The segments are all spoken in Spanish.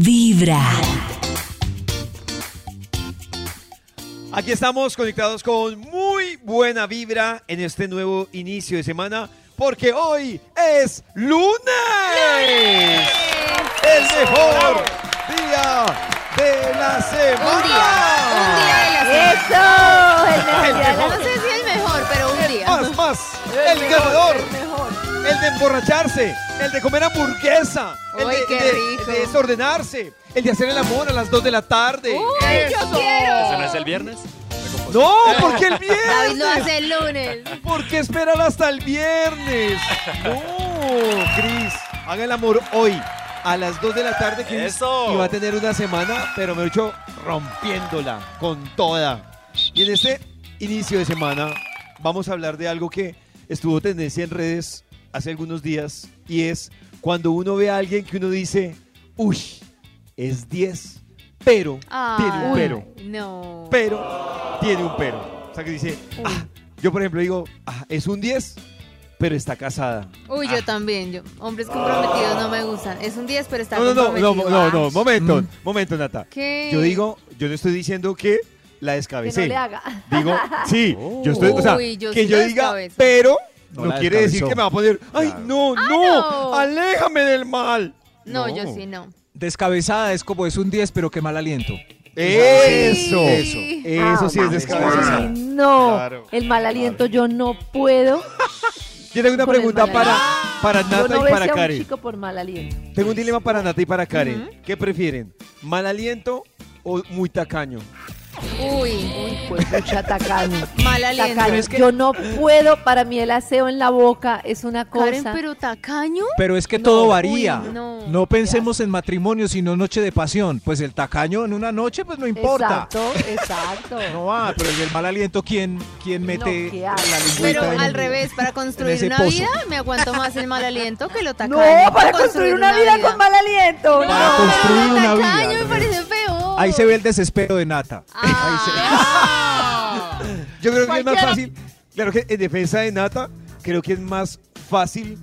Vibra. Aquí estamos conectados con muy buena vibra en este nuevo inicio de semana, porque hoy es lunes. El mejor día de la semana. Un día, un día de la semana. ¡Eso! El mejor El. No sé si el mejor, pero un día. Más, más. El mejor, ganador. el mejor. El de emborracharse, el de comer hamburguesa, el Uy, de, qué de- rico. de desordenarse, el de hacer el amor a las 2 de la tarde. Uy, yo quiero. ¿Ese no es el viernes? No, porque el David lo viernes. hace el lunes. ¿Por qué esperar hasta el viernes? No, Cris, haga el amor hoy a las 2 de la tarde que Eso. y va a tener una semana, pero me he hecho rompiéndola con toda. Y en este inicio de semana vamos a hablar de algo que estuvo tendencia en redes hace algunos días y es cuando uno ve a alguien que uno dice, uy, es 10, pero tiene un pero No. pero tiene un pero. O sea, que dice, ah, yo por ejemplo digo, ah, es un 10, pero está casada. Uy, yo también. Yo, hombres comprometidos no me gustan. Es un 10, pero está No, no, no, no, no, no, Ah, momento, momento, Nata. ¿Qué? Yo digo, yo no estoy diciendo que la Que descabecé. no le haga. Digo, sí, yo estoy, o sea, Uy, yo que sí yo diga, descabezo. pero no, quiere decir que me va a poner, ay, Claro. no, Ah, no, no. aléjame del mal. No, yo sí no. Descabezada es como es un 10, pero qué mal aliento. Eso, Eso. eso sí es Ah, descabezada. ay, no, Claro, el mal aliento yo no puedo. Yo tengo una con el pregunta mal para, para Yo Nata no y besé para a un Karen. chico por mal aliento. Tengo un dilema para Nata y para Karen. ¿Qué prefieren? ¿Mal aliento o muy tacaño? Uy, Uy, pues mucha tacaño. mal aliento. Tacaño. Yo no puedo, para mí el aseo en la boca es una cosa. Karen, pero tacaño. Pero es que No, todo uy, varía. no. no. pensemos en matrimonio, sino noche de pasión. Pues el tacaño en una noche, pues no importa. Exacto, exacto. No va, pero el mal aliento, ¿quién, quién mete qué la lengüita Pero en- al revés, para construir una pozo. vida me aguanto más el mal aliento que lo No, tacaño. para construir una vida con mal aliento. No, Para no. construir una vida, tacaño me parece feo. Ahí se ve el desespero de Nata. Ah. Yo creo que es más fácil. Claro que en defensa de Nata, creo que es más fácil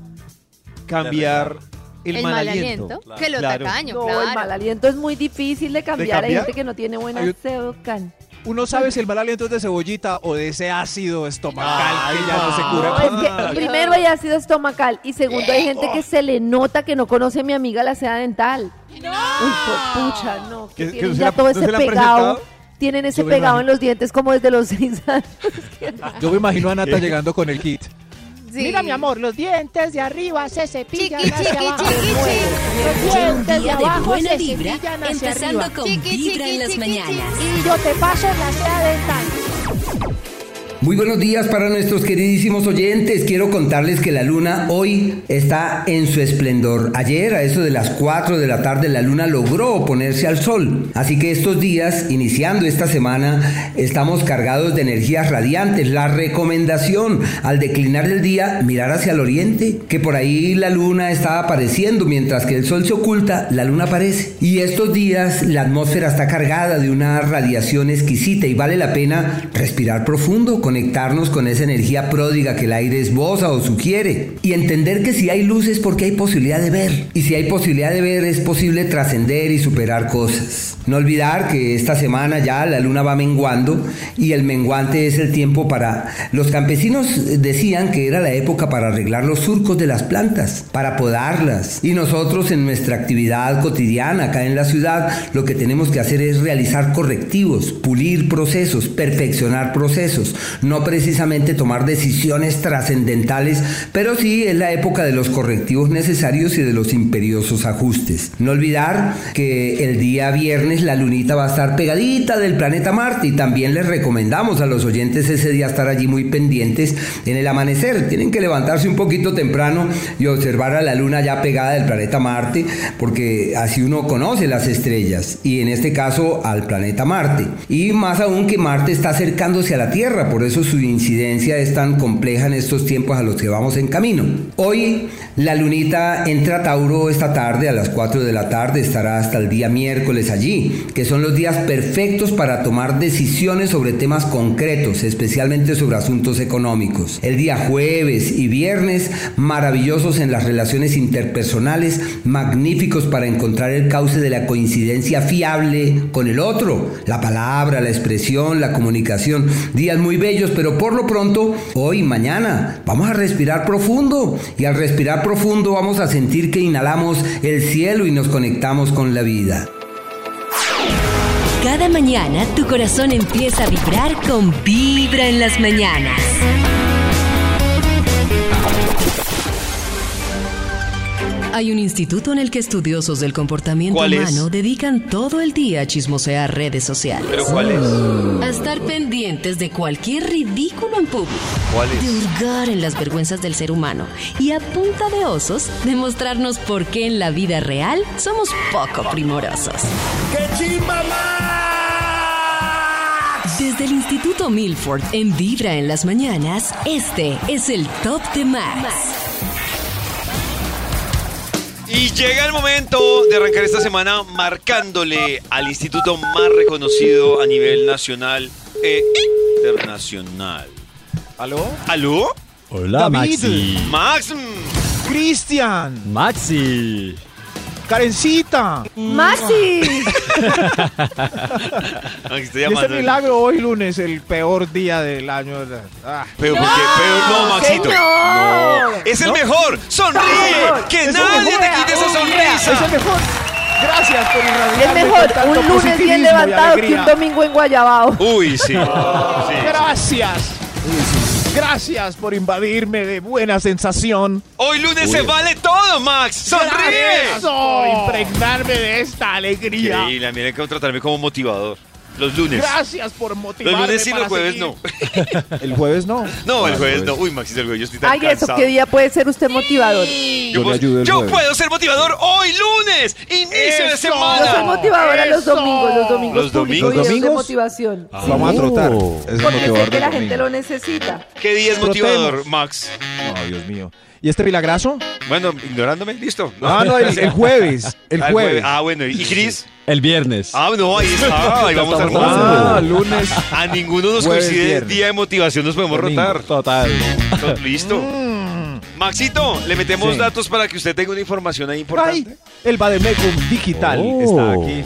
cambiar el, el mal aliento que lo Claro. tacaño, No, claro. el mal aliento es muy difícil de cambiar. Hay cambiar? gente que no tiene buen Hay un-. Uno sabe si el mal aliento es de cebollita o de ese ácido estomacal Ay, que ya no se no. cura. No, con- es que primero hay ácido estomacal y segundo hay gente que se le nota que no conoce a mi amiga la seda dental. Uy, pues, pucha, no. Que ¿Que- que tienen no ya la- todo no ese pegado. Tienen ese pegado imagino. en los dientes como desde los seis años. Yo me imagino a Nata llegando con el kit. Sí. Mira, mi amor, los dientes de arriba se cepillan Chiqui, hacia chiqui, abajo. chiqui, chiqui. Los dientes de de abajo buena se vibra, cepillan hacia empezando arriba. con Chiqui, Vibra chiqui, en las chiqui, mañanas. Y yo te paso la seda dental. Muy buenos días para nuestros queridísimos oyentes. Quiero contarles que la luna hoy está en su esplendor. Ayer a eso de las 4 de la tarde la luna logró oponerse al sol. Así que estos días, iniciando esta semana, estamos cargados de energías radiantes. La recomendación al declinar del día, mirar hacia el oriente, que por ahí la luna está apareciendo, mientras que el sol se oculta, la luna aparece. Y estos días la atmósfera está cargada de una radiación exquisita y vale la pena respirar profundo, conectarnos con esa energía pródiga que el aire esboza o sugiere y entender que si hay luz es porque hay posibilidad de ver. Y si hay posibilidad de ver es posible trascender y superar cosas. No olvidar que esta semana ya la luna va menguando y el menguante es el tiempo para... Los campesinos decían que era la época para arreglar los surcos de las plantas, para podarlas y nosotros en nuestra actividad cotidiana acá en la ciudad lo que tenemos que hacer es realizar correctivos, pulir procesos, perfeccionar procesos, no precisamente tomar decisiones trascendentales, pero sí es la época de los correctivos necesarios y de los imperiosos ajustes. No olvidar que el día viernes la lunita va a estar pegadita del planeta Marte y también les recomendamos a los oyentes ese día estar allí muy pendientes en el amanecer. Tienen que levantarse un poquito temprano y observar a la luna ya pegada del planeta Marte porque así uno conoce las estrellas y en este caso al planeta Marte. Y más aún que Marte está acercándose a la Tierra, por eso eso su incidencia es tan compleja en estos tiempos a los que vamos en camino. Hoy la lunita entra a Tauro esta tarde a las 4 de la tarde, estará hasta el día miércoles allí, que son los días perfectos para tomar decisiones sobre temas concretos, especialmente sobre asuntos económicos. El día jueves y viernes, maravillosos en las relaciones interpersonales, magníficos para encontrar el cauce de la coincidencia fiable con el otro, la palabra, la expresión, la comunicación, días muy bellos, pero por lo pronto, hoy, mañana, vamos a respirar profundo y al respirar profundo vamos a sentir que inhalamos el cielo y nos conectamos con la vida. Cada mañana tu corazón empieza a vibrar con Vibra en las mañanas. Hay un instituto en el que estudiosos del comportamiento humano dedican todo el día a chismosear redes sociales. ¿Pero cuál es? A estar pendientes de cualquier ridículo en público. ¿Cuál De es? hurgar en las vergüenzas del ser humano. Y a punta de osos, demostrarnos por qué en la vida real somos poco primorosos. Desde el Instituto Milford en Vibra en las mañanas, este es el Top de Max. Y llega el momento de arrancar esta semana marcándole al instituto más reconocido a nivel nacional e internacional. ¿Aló? ¿Aló? Hola, David. Maxi. Max. Cristian. Maxi. Karencita. Y este milagro hoy lunes, el peor día del año. Ah. Pero porque, no, Maxito. No. Es el mejor. Sonríe. mejor. Que nadie te quite esa Es el sonrisa. mejor. Gracias por irradiarme Es mejor con tanto un lunes bien levantado que un domingo en Guayabao. Uy, sí. sí. Gracias. Gracias por invadirme de buena sensación. Hoy lunes se vale todo, Max. Sonríe. Gracias por impregnarme de esta alegría. Increíble, miren que contratarme como motivador. Los lunes. Gracias por motivarme Los lunes sí, para los jueves seguir. no. El jueves no. No, el jueves no. Uy, Maxito, el jueves yo estoy tan Ay, eso. ¿qué día puede ser usted motivador? Yo, puedo- yo puedo ser motivador hoy lunes, inicio de Eso. Yo semana. soy motivadora los Eso. domingos, los domingos ¿Los domingos? de ¿Domingos? motivación. Ah, Sí, Vamos a trotar. Oh. Es porque sé motivador que la gente lo necesita. ¿Qué día es motivador, Max? No, Dios mío. ¿Y este milagrazo? Bueno, ignorándome, listo. Ah, no, el, el jueves. El Ah, jueves. Ah, bueno, ¿y Cris? El viernes. Ah, no, ahí está, ahí vamos a Estamos rotar. Ah, lunes. A ninguno nos Jueves, coincide el viernes. día de motivación, nos podemos Domingo. rotar. Total. Listo. Mm. Maxito, le metemos Sí. datos para que usted tenga una información ahí Ay, importante. el Bademecum Digital Oh. está aquí.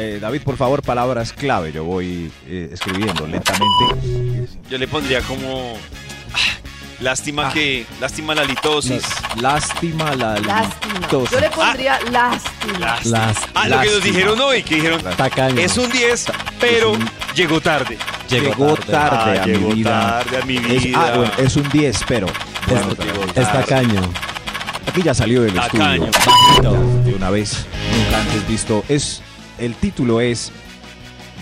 Eh, David, por favor, palabras clave. Yo voy eh, escribiendo lentamente. Yo le pondría como. ah, Lástima Ah. que. Lástima la litosis. Lástima la Lástima. litosis. Yo le pondría lástima. Lástima. Las, Ah, lo que nos lástima. dijeron hoy, que dijeron. tacaño. Es un 10, pero Es un- llegó tarde. Llegó tarde Ah, a llegó mi vida. tarde a mi Es, vida. ah, bueno, es un 10, pero. Bueno, Es tarde. tacaño. aquí ya salió del Tacaño. estudio. De una vez, nunca antes visto. Es, el título es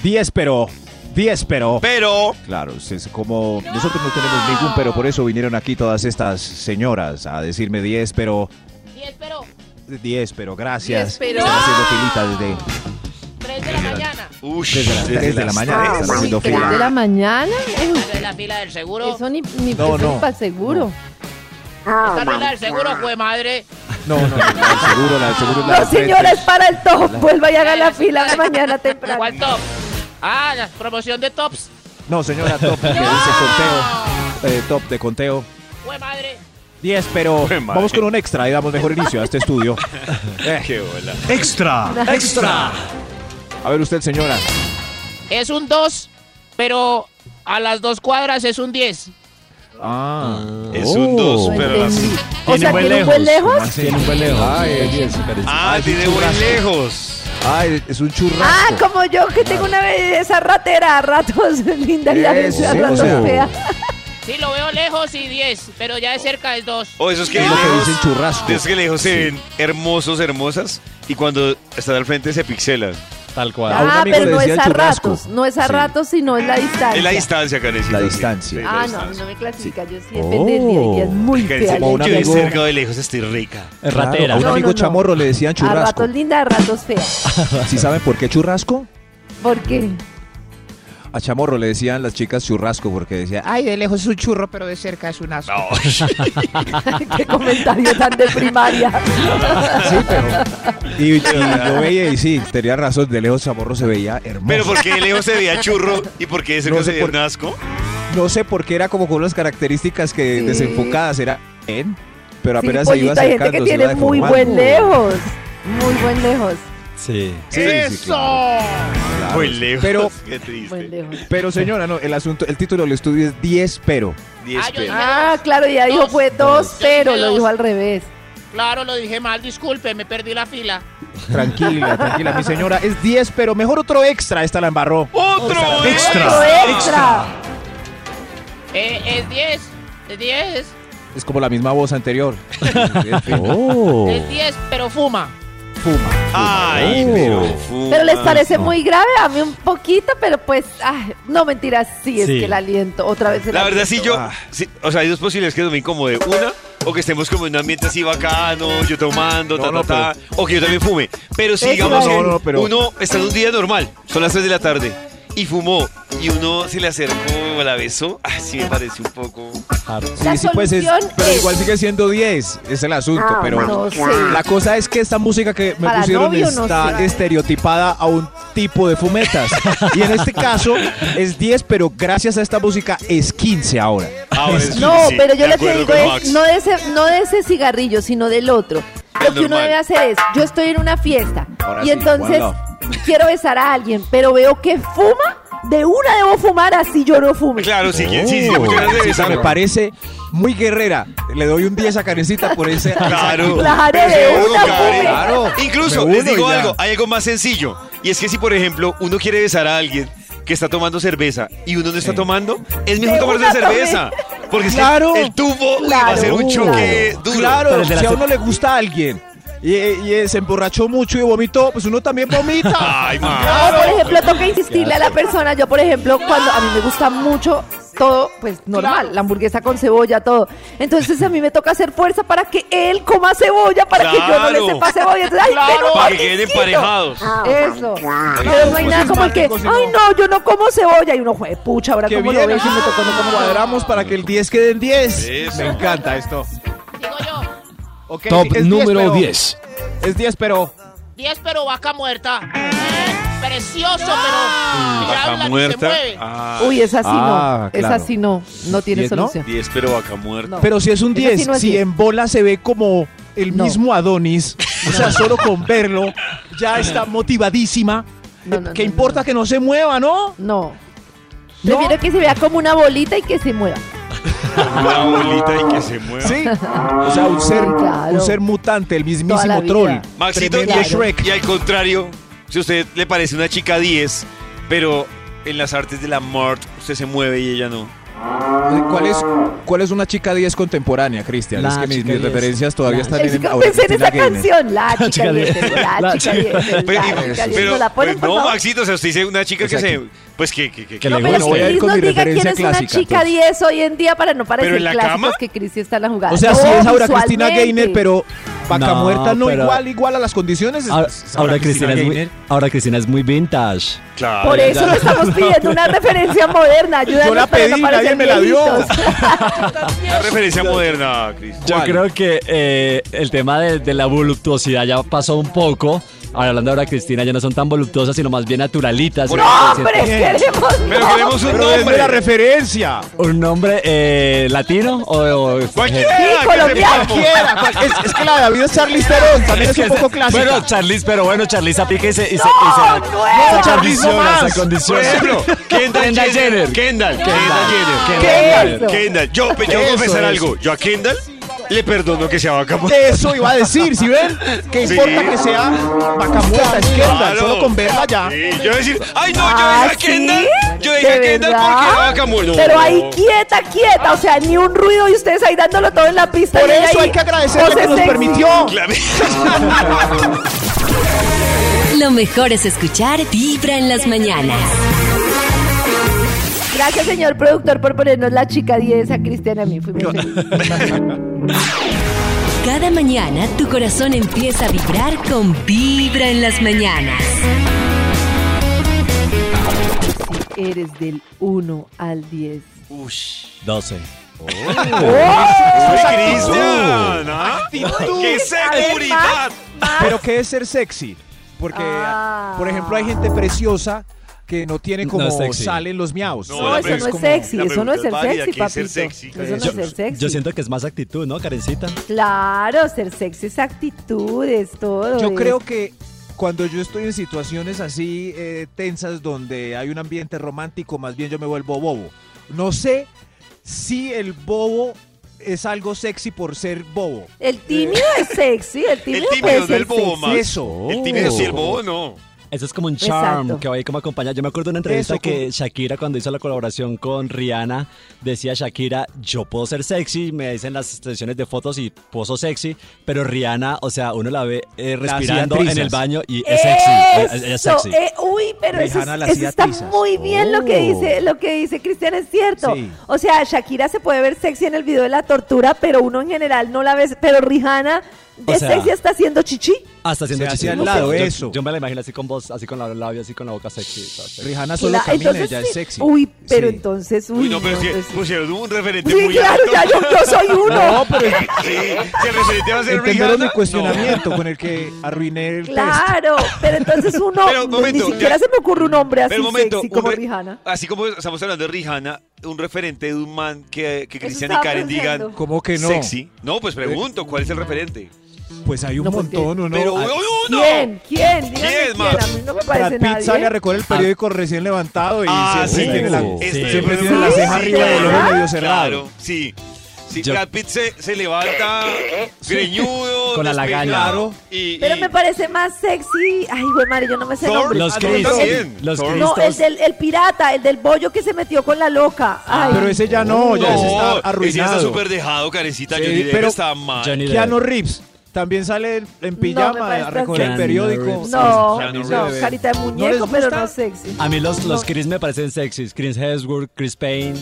10, pero. 10, pero. Pero. Claro, es como nosotros no tenemos ningún, pero por eso vinieron aquí todas estas señoras a decirme 10, pero. 10, pero 10, pero gracias. 10, pero- Están haciendo filita desde, 3 de la mañana. Uy, desde las 3 de la mañana. tres. Están haciendo ¿Tres de fila. la mañana? Esa es la fila del seguro. Eso ni, ni No, eso no. ni para el seguro. Esta no es la del seguro, fue madre. No, no, no, la del seguro, la del seguro la No, señora, es para el top. Vuelva y haga la fila de mañana temprano. ¿Cuál top? Ah, la promoción de tops. No, señora, top, que dice conteo. eh, top de conteo. Fue madre. 10, pero madre. vamos con un extra y damos mejor inicio a este estudio. Eh, Qué bola. extra, extra. A ver usted, señora. Es un 2, pero a las dos cuadras es un 10. Ah, Es un 2, No pero las. entendí. O sea, ¿tiene un buen lejos? Tiene un buen lejos. Ay, Sí, sí. Ah, Ah, es un tiene buen lejos. Ay, es un churrasco. Ah, como yo que tengo una belleza ratera a ratos linda y a veces a sí, ratos o sea. fea. Sí, lo veo lejos y 10, pero ya de cerca es 2. O esos que Es que lejos. dicen churrasco. de esos que lejos se ven hermosos, hermosas. Y cuando están al frente se pixelan. Tal cual. A un Ah, amigo pero no es a churrasco. ratos. No es a Sí. ratos, sino en la distancia. Es la distancia, Karencita. La distancia. Sí, la Ah, no, distancia. no me clasifica. Yo sí Oh. depende del día. Hay días muy y hay yo de cerca o de lejos estoy rica. Es Claro, ratera. a un No, amigo no, no. chamorro le decían A churrasco. ratos linda, a ratos fea. ¿Sí saben por qué churrasco? ¿Por qué? A Chamorro le decían las chicas churrasco porque decía, Ay, de lejos es un churro, pero de cerca es un asco. Qué comentario tan de primaria. sí, pero... Y, y yo veía y sí, tenía razón, de lejos Chamorro se veía hermoso. Pero ¿por qué de lejos se veía churro y por qué de cerca No sé se veía por- un asco? No sé por qué era como con unas características que Sí. desenfocadas era en, pero Sí, apenas se iba pollito, hay gente acercando. que tiene muy buen lejos. Muy buen lejos. Sí. Sí, sí, ¡Eso! claro. Muy lejos. Pero, Qué triste. Buen lejos. pero señora, no, el asunto, el título del estudio es 10 pero. Diez Ah, yo pesos. Ah, claro, ya dijo fue dos, Yo pero dije lo dijo al revés. Claro, lo dije mal, disculpe, me perdí la fila. Tranquila, tranquila, mi señora, es 10 pero mejor otro extra, esta la embarró. ¡Otro Otro extra! extra. Eh, es 10, es 10, Es como la misma voz anterior. Oh. es 10, pero fuma. Fuma. Ay, pero fuma. Pero les parece no. muy grave a mí un poquito, pero pues, ay, no mentiras, sí, es Sí. que el aliento, otra vez el La verdad, sí, aliento. yo. Ah. sí, o sea, hay dos posibilidades que me incomode. Una, o que estemos como en un ambiente así bacano, yo tomando, No, ta, no, ta, ta, o que yo también fume. Pero si Eso digamos no, que no, pero- uno está en un día normal, son las 3 de la tarde, y fumó, y uno se le acercó o la besó, ah, sí me parece un poco. La Sí, sí, pues es, pero es- igual sigue siendo 10, es el asunto, Ah, pero no sé. la cosa es que esta música que me Para pusieron novio, no está sé. estereotipada a un tipo de fumetas. y en este caso es 10, pero gracias a esta música es 15 ahora. Ahora es No, 15, pero yo lo que digo es, no de, ese, no de ese cigarrillo, sino del otro. Lo que uno debe hacer es, yo estoy en una fiesta Ahora y sí, entonces quiero besar a alguien, pero veo que fuma, de una debo fumar así yo no fume. Claro, sí, sí, sí, sí, Oh. Sí, besar. me parece muy guerrera. Le doy un 10 a Karencita por ese. Claro, Claro, de una, fume. Claro. Incluso, Me les digo algo, hay algo más sencillo. Y es que si, por ejemplo, uno quiere besar a alguien que está tomando cerveza y uno no está Sí. tomando, es mejor tomarse cerveza. Porque es que Claro. el tubo va a ser un Claro. choque duro. Claro, si a uno le gusta a alguien y, y se emborrachó mucho y vomitó, pues uno también vomita. Ay, No, por ejemplo, toca insistirle a la persona. Yo, por ejemplo, cuando a mí me gusta mucho todo, pues normal, la hamburguesa con cebolla, todo. Entonces a mí me toca hacer fuerza para que él coma cebolla, para que yo no le sepa cebolla. Entonces, ay, Claro. pero Para que queden emparejados. Eso. Pero no hay Pues nada como el que, ay no, yo no como cebolla. Y uno, juegue, pucha, ahora bien, lo ves y me tocó no como cuadramos para que el 10 quede en 10. Eso. Me encanta esto. Digo yo, Ok, Top es 10, número pero- 10. Es 10, pero 10, pero vaca muerta. Precioso, pero. Vaca habla, que se muerta. mueve. Ah, Uy, esa sí Ah, no. Esa claro. sí no. No tiene ¿Diez no? solución. 10, pero vaca muerta. No. Pero si es un Ese sí 10, no es si 10. en bola se ve como el No. mismo Adonis, o sea, solo con verlo, ya está motivadísima. No, no, ¿Qué no, importa no. que no se mueva, no? No. ¿No? Prefiero que se vea como una bolita y que se mueva. Una bolita y que se mueva. Sí. O sea, un ser, Claro. un ser mutante, el mismísimo troll. Maxito, y, Shrek. y al contrario, si a usted le parece una chica 10, pero en las artes de la mort usted se mueve y ella no. ¿Cuál es, ¿Cuál es una chica 10 contemporánea, Cristian? Es que mis, chica mis 10. referencias todavía La están Ay, en ahora pensé en Cristina esa Gaynor. canción. La chica chica 10, diez. la chica chica- 10. Pero, La chica 10. pero- ¿Nos la ponen, pues no? Maxito, o sea, usted dice una chica O sea, que se. Pues que. que, que, que No, le pero voy a que ir con nos mi diga quién es una chica entonces. 10 hoy en día para no parecer ¿Pero en la clásicos cama? que Cristi está en la jugada. O sea, No, sí es ahora Cristina. Gaynor, pero vaca No, muerta no pero- igual, igual a las condiciones. es- Ahora, es ahora Cristina es muy, Gaynor. ahora Cristina es muy vintage. Claro. Por eso lo estamos pidiendo, una referencia moderna. Ayúdanos Yo la para no pedí, parecer nadie me la dio. viejitos. Una referencia moderna, Cris. Yo ¿Cuál? creo que eh, el tema de, de la voluptuosidad ya pasó un poco. Ahora hablando ahora Cristina, ya no son tan voluptuosas, sino más bien naturalitas. Por Yo eso. ¡Hombre, siento- queremos! Pero no. queremos un Pero nombre. la referencia. ¿Un nombre eh, latino o, o Cualquiera. Sí, colombiano. Cualquiera, cual- es, es que la de David es Charlize Theron, también es, que un poco clásica. Bueno, Charlize, pero bueno, Charlize aplica y se, y se, y se, No, se no es. No Por ejemplo, Kendall Kendall Jenner. Kendall. Kendall Kendall. Jenner. Eso. Kendall. Yo, yo voy a Eso, confesar algo. Yo a Kendall le perdono que sea vaca muerta. Eso iba a decir, ¿sí ven? Que Sí. importa que sea vaca muerta, es Kendall, Claro. solo con verla ya. Sí, yo voy a decir, ay no, yo Ah, dije a Kendall. ¿sí? Yo dije a ¿De Kendall porque era vaca muerta. No. Pero ahí quieta, quieta, o sea, ni un ruido y ustedes ahí dándolo todo en la pista. Por eso ahí, hay que agradecerle que nos sexy. permitió. Claro. Lo mejor es escuchar Vibra en las mañanas. Gracias, señor productor, por ponernos la chica 10 a Cristiana a mí. Fui muy feliz. Cada mañana tu corazón empieza a vibrar con Vibra en las mañanas. Si eres del 1 al 10. 12. ¡Uy, Cristian! ¿ah? ¡Qué seguridad! Pero ¿qué es ser sexy? Porque, Ah. por ejemplo, hay gente preciosa que no tiene No como es sexy. salen los miaus. No, No, eso no es como- sexy, eso no es ser es sexy, ¿qué es papito. sexy? Eso no es Yo- ser sexy. Yo siento que es más actitud, ¿no, Karencita? Claro, ser sexy es actitudes, todo. Yo es- creo que cuando yo estoy en situaciones así eh, tensas donde hay un ambiente romántico, más bien yo me vuelvo bobo. No sé si el bobo es algo sexy por ser bobo. El tímido es sexy, el tímido, tímido puede no ser el bobo, sexy. Max. Eso. El tímido sí, el bobo no. Eso es como un charm Exacto. que va ahí como acompañar. Yo me acuerdo de una entrevista Eso, que Shakira cuando hizo la colaboración con Rihanna decía Shakira, yo puedo ser sexy, me dicen las sesiones de fotos y poso sexy, pero Rihanna, o sea, uno la ve eh, respirando en el baño y es sexy, ella es sexy. eh, uy, pero eso, eso está muy bien lo que Oh. dice, lo que dice Cristian es cierto. Sí. O sea, Shakira se puede ver sexy en el video de la tortura, pero uno en general no la ve, pero Rihanna O es sea, sexy está haciendo chichi. Hasta haciendo Se chichi. al lado, yo, eso. Yo me la imagino así con voz, así con la labio, así con la boca sexy. Rihanna solo Cla- camina y ya sí. es sexy. Uy, pero Sí. entonces, uy, Uy, no, pero no, si entonces sí. pusieron un referente Sí, muy claro, alto. ya yo, yo soy uno. No, pero Sí, si el referente va a ser entendieron Rihanna. mi cuestionamiento con el que arruiné el test. Claro, pero entonces uno, Pero, momento, ni siquiera ya- se me ocurre un hombre así Pero un momento, sexy un como re- Rihanna. Así como estamos hablando de Rihanna, un referente de un man que, que Cristian y Karen digan. ¿Cómo que no? sexy. No, pues pregunto, ¿cuál es el referente? Pues hay un No, pues, montón, ¿o no? Pero, Ah. ¿Quién? ¿Quién? Dígame ¿Quién, quién. Max? A mí no me Brad parece Pitt nadie. sale a recoger el periódico recién levantado y Ah, siempre sí. tiene la, Sí. Este, siempre sí, tiene la ceja sí, arriba del ojo ¿verdad? medio cerrado. Claro, sí. Sí, Yo- Brad Pitt se, se levanta greñudo, Con la lagaña. Y, Pero me parece más sexy. Ay, güey, madre, yo no me sé el Thor, nombre. Los Chris, también. los Thor. Chris, No, el del el pirata, el del bollo que se metió con la loca. Ay, Pero ese ya no, ya ese está ese ya está arruinado. súper dejado, carecita. Sí, Johnny Depp pero- está mal. Johnny Depp. Keanu Reeves también sale en- pijama parece a recoger el periódico. No, no, carita de ¿No muñeco, pero no sexy. A mí los, los No. Chris me parecen sexys. Chris Hemsworth, Chris Payne,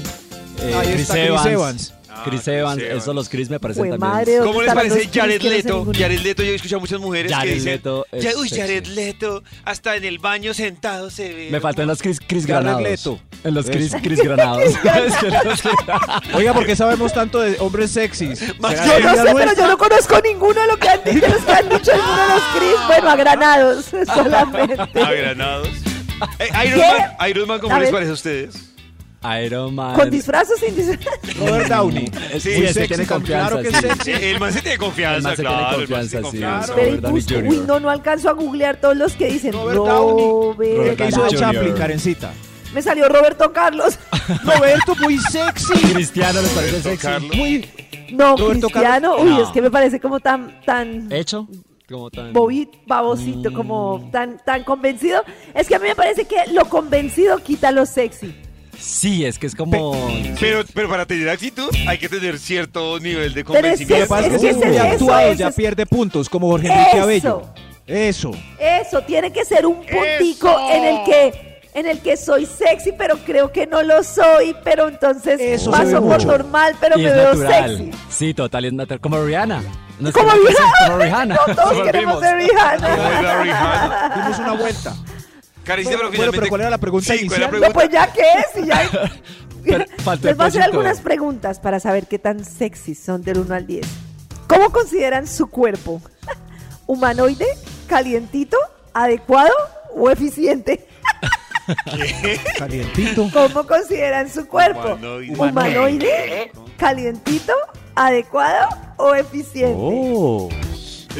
eh, Chris, está Chris Evans. Ah, Chris Chris Evans, Evans. esos los Chris me parecen también. madre, ¿dónde ¿Cómo les parece Jared no Leto? Jared Leto, yo he escuchado a muchas mujeres Jared que dicen, Leto es "Ya- uy, sexy". Jared Leto, hasta en el baño sentado se ve. Me faltan los Chris, Chris Jared Granados. Leto. En los Chris. Chris Granados. Oiga, ¿por qué sabemos tanto de hombres sexys? Más ¿Será yo no sé, pero yo no conozco ninguno de, lo que han, de los que han dicho ninguno de los Chris. Bueno, a granados solamente. A granados. Eh, Iron. Man, Iron Man, ¿cómo A les ver. parece a ustedes? Iron Man. ¿Con disfraz o sin disfraz? Robert Downey. Sí, Muy ese sexy, tiene confianza, Claro que sí. sexy. El man se tiene El confianza, man se tiene claro. el man se confianza, tiene sí. confianza. Pero Robert Downey justo, Jr. uy, no, no alcanzo a googlear todos los que dicen Robert Downey. Robert. Robert ¿Qué hizo de Downey Chaplin. Karencita? Me salió Roberto Carlos. Roberto, muy sexy. Cristiano les parece Roberto sexy. Carlos. Muy... No, Roberto Cristiano. Carlos. Uy, No. es que me parece como tan, tan ¿Hecho? Como tan... bobito, babosito, como tan, tan convencido. Es que a mí me parece que lo convencido quita lo sexy. Sí, es que es como... Pero, pero para tener actitud hay que tener cierto nivel de Pero es que convencimiento. es es es muy eso actuado es, ya es- pierde puntos, como Jorge Enrique Eso. Abello. Eso. Eso, tiene que ser un puntico ¡Eso! en el que en el que soy sexy, pero creo que no lo soy, pero entonces Eso paso por mucho. normal, pero y me veo natural. sexy. Sí, total, es natural. Como Rihanna. Como Rihanna. Como Rihanna. No, todos Nos queremos ser Rihanna. Rihanna. Dimos una vuelta. Carecita, Bueno, pero finalmente. ¿cuál era la pregunta Sí, ¿cuál era la inicial? No, pues ya que es, y ya. Les voy a hacer algunas preguntas para saber qué tan sexy son del 1 al 10. ¿Cómo consideran su cuerpo? ¿Humanoide? ¿Calientito? ¿Adecuado? ¿O eficiente? Calientito. ¿Cómo consideran su cuerpo? Humanoide. ¿Humanoide? ¿Calientito? ¿Adecuado? ¿O eficiente? Oh.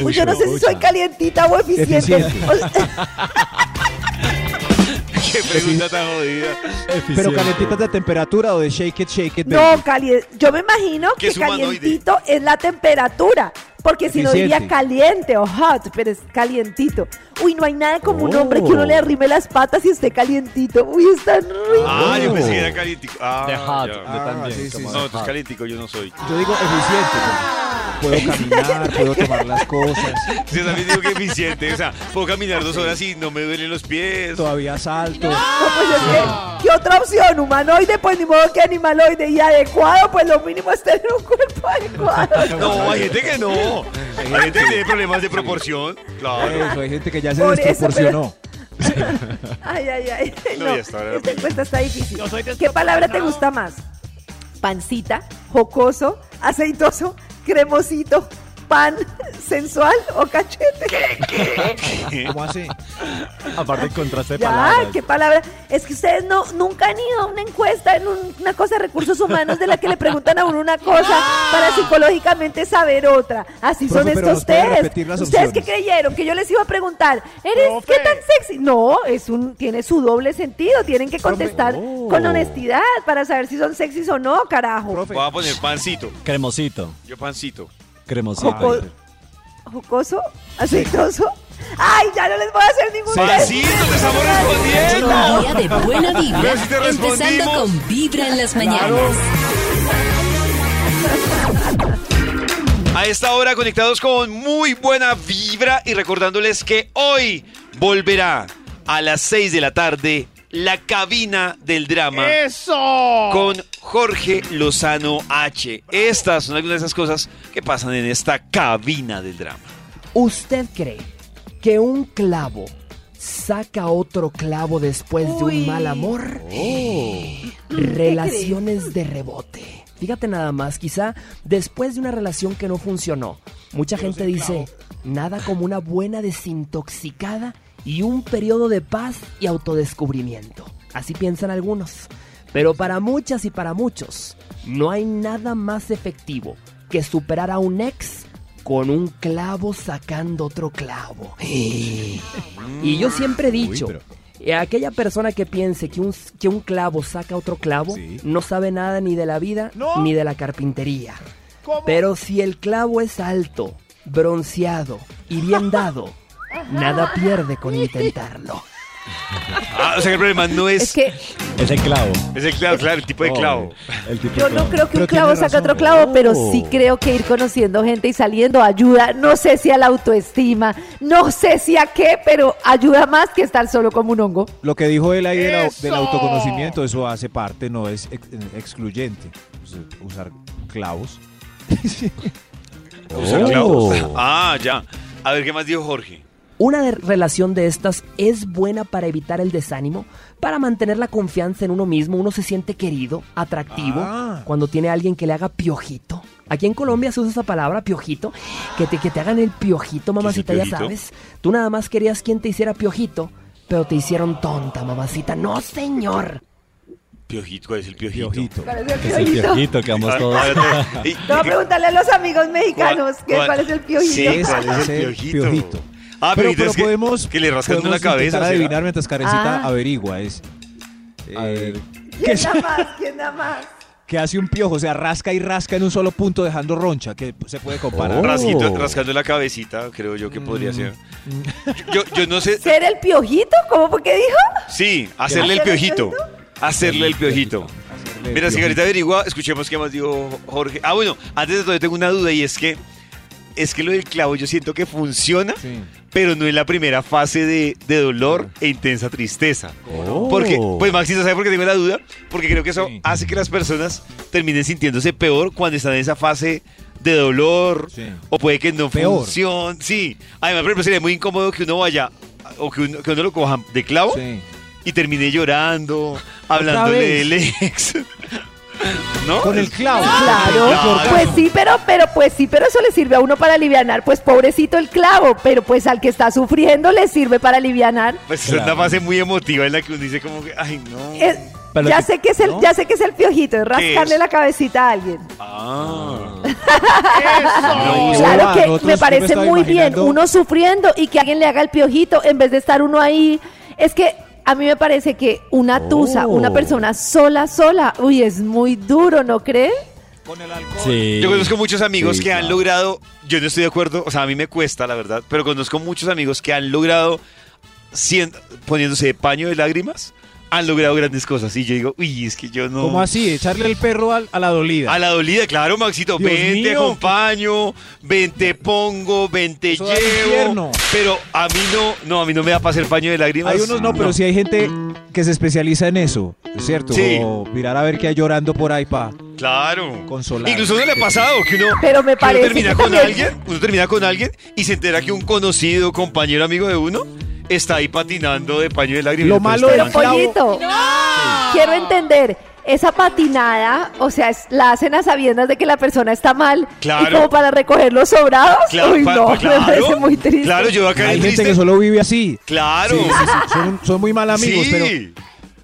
Uy, yo no sé si soy calientita o eficiente. Eficiente. Qué pregunta tan jodida. Pero calentitas de temperatura o de shake it, shake it, no, baby. cali- yo me imagino ¿Qué que es calientito es la temperatura. Porque si no diría caliente o hot, pero es calientito. Uy, no hay nada como un Oh. hombre que uno le arrime las patas y esté calientito. Uy, es tan rico. Ah, yo pensé que era calientico. Ah, The hot, yo Ah, también. sí, sí. No, entonces hot. calientico yo no soy. Yo digo eficiente. Puedo caminar, puedo tomar las cosas. Yo también digo que eficiente. O sea, puedo caminar dos horas y no me duelen los pies. Todavía salto. No, pues es que, ¿qué otra opción? Humanoide, pues ni modo que animaloide. Y adecuado, pues lo mínimo es tener un cuerpo adecuado. No, hay gente que no. Hay gente que tiene problemas de proporción. Claro. Eso, hay gente que ya se Por eso, desproporcionó. Ay, ay, ay. No, No, ya está, ahora esta encuesta está difícil. ¿Qué palabra te gusta más? Pancita, jocoso, aceitoso, cremosito, pan, sensual o cachete. ¿Cómo así? Aparte contraste de Ya, palabras. qué palabra. Es que ustedes no nunca han ido a una encuesta en un- una cosa de recursos humanos de la que le preguntan a uno una cosa para psicológicamente saber otra. Así son Profe, pero estos ¿nos puede test. repetir las ¿Ustedes qué opciones? creyeron? Que yo les iba a preguntar, ¿eres Profe. qué tan sexy? No, es un tiene su doble sentido. Tienen que contestar Oh. con honestidad para saber si son sexys o no, carajo. Profe, Voy a poner pancito. Cremosito. Yo pancito. Cremosito. Joco- jocoso, aceitoso. Ay, ya no les voy a hacer ningún. Pancito, te estamos respondiendo. Un día de buena vibra, Pero si te empezando con Vibra en las mañanas. A esta hora conectados con muy buena vibra y recordándoles que hoy volverá a las 6 de la tarde la cabina del drama ¡Eso! con Jorge Lozano H. Estas son algunas de esas cosas que pasan en esta cabina del drama. ¿Usted cree que un clavo saca otro clavo después de Uy. un mal amor? Relaciones de rebote. Fíjate nada más, quizá después de una relación que no funcionó, mucha gente dice, nada como una buena desintoxicada y un periodo de paz y autodescubrimiento. Así piensan algunos. Pero para muchas y para muchos, no hay nada más efectivo que superar a un ex con un clavo sacando otro clavo. Y yo siempre he dicho, eh, aquella persona que piense que un, que un clavo saca otro clavo, Sí. no sabe nada ni de la vida ¿No? ni de la carpintería. ¿Cómo? Pero si el clavo es alto, bronceado y bien dado, nada pierde con intentarlo. Ah, o sea que el problema no es... Es que Es el clavo. Es el clavo, claro, el tipo de clavo. Oh, el tipo de yo no clavo. creo que un clavo tiene saque razón. otro clavo, pero sí Oh. creo que ir conociendo gente y saliendo ayuda. No sé si a la autoestima, no sé si a qué, pero ayuda más que estar solo como un hongo. Lo que dijo él ahí del, au- del ¡Eso! autoconocimiento, eso hace parte, no es ex- excluyente. Pues, eh, usar clavos. Usar Oh. clavos. Ah, ya. A ver, ¿qué más dijo Jorge? Una de- relación de estas es buena para evitar el desánimo, para mantener la confianza en uno mismo. Uno se siente querido, atractivo, Ah. cuando tiene a alguien que le haga piojito. Aquí en Colombia se usa esa palabra, piojito, que te, que te hagan el piojito, mamacita, ya piojito? sabes. Tú nada más querías quien te hiciera piojito, pero te hicieron tonta, mamacita. No, señor. Piojito, ¿cuál es el piojito? Piojito. Parece el Es el piojito. piojito que vamos todos. Ah, ah, y- Te voy a preguntarle a los amigos mexicanos ¿Cuál- ¿qué, cuál- cuál es el piojito. Sí, ¿cuál es el piojito? piojito. Ah, pero, pero que, podemos, que le rascan la cabeza. ¿será? adivinar mientras Karencita Ah. averigua. Es, A eh, ver. ¿Quién da más? ¿Quién da más? que hace un piojo, o sea, rasca y rasca en un solo punto dejando roncha, que se puede comparar. Oh. Rasquito- rascando la cabecita, creo yo que podría Mm. ser. Yo, yo no sé. ¿Ser el piojito? ¿Cómo fue que dijo? Sí, hacerle el ¿Hacerle el piojito. Hacerle el piojito. Hacerle Mira, si ahorita averigua, escuchemos qué más dijo Jorge. Ah, bueno, antes de todo, yo tengo una duda y es que es que lo del clavo yo siento que funciona, Sí. pero no en la primera fase de, de dolor e intensa tristeza. Oh. Porque, pues Maxito, ¿sabe por qué tengo la duda? Porque creo que eso Sí. hace que las personas terminen sintiéndose peor cuando están en esa fase de dolor Sí. o puede que no Peor. funcione. Sí, además, por ejemplo, sería muy incómodo que uno vaya o que uno, que uno lo coja de clavo y termine llorando, hablándole del ex. ¿No? Con el clavo. Claro, Claro. pues sí, pero, pero, pues sí, pero eso le sirve a uno para alivianar, pues pobrecito el clavo, pero pues al que está sufriendo le sirve para alivianar. Pues es una fase muy emotiva en la que uno dice como que, ay, no. Es- Pero ya que- sé que es el, ¿no? ya sé que es el piojito, es rascarle es? la cabecita a alguien. Ah. No, claro que nosotros me parece muy bien, uno sufriendo y que alguien le haga el piojito en vez de estar uno ahí. Es que a mí me parece que una tusa, Oh. una persona sola, sola, uy, es muy duro, ¿no cree? Con el alcohol. Sí. Yo conozco muchos amigos Sí, que han claro. logrado, yo no estoy de acuerdo, o sea, a mí me cuesta, la verdad, pero conozco muchos amigos que han logrado, sien- poniéndose de paño de lágrimas, han logrado grandes cosas. Y yo digo, uy, es que yo no... ¿Cómo así? Echarle el perro al- a la dolida. A la dolida, claro, Maxito, Dios ven, te acompaño, ven, te pongo, ven, te Eso da llevo. Pero a mí no, no, a mí no me da para hacer paño de lágrimas. Hay unos no, pero sí hay gente que se especializa en eso, ¿cierto? Sí. O mirar a ver qué hay llorando por ahí para Claro. consolar. Incluso no le ha pasado que uno, Pero me que uno parece termina que con también- alguien, uno termina con alguien y se entera que un conocido, compañero, amigo de uno, está ahí patinando de paño de lágrimas. Lo malo del Pollito, quiero entender. Esa patinada, o sea, es- la hacen a sabiendas de que la persona está mal. Claro. Y como para recoger los sobrados. Claro, Uy, no, pa- me claro. parece muy triste. Claro, yo acá Hay en gente triste. que solo vive así. Claro. Sí, sí, sí, Son, son muy mal amigos, Sí. pero,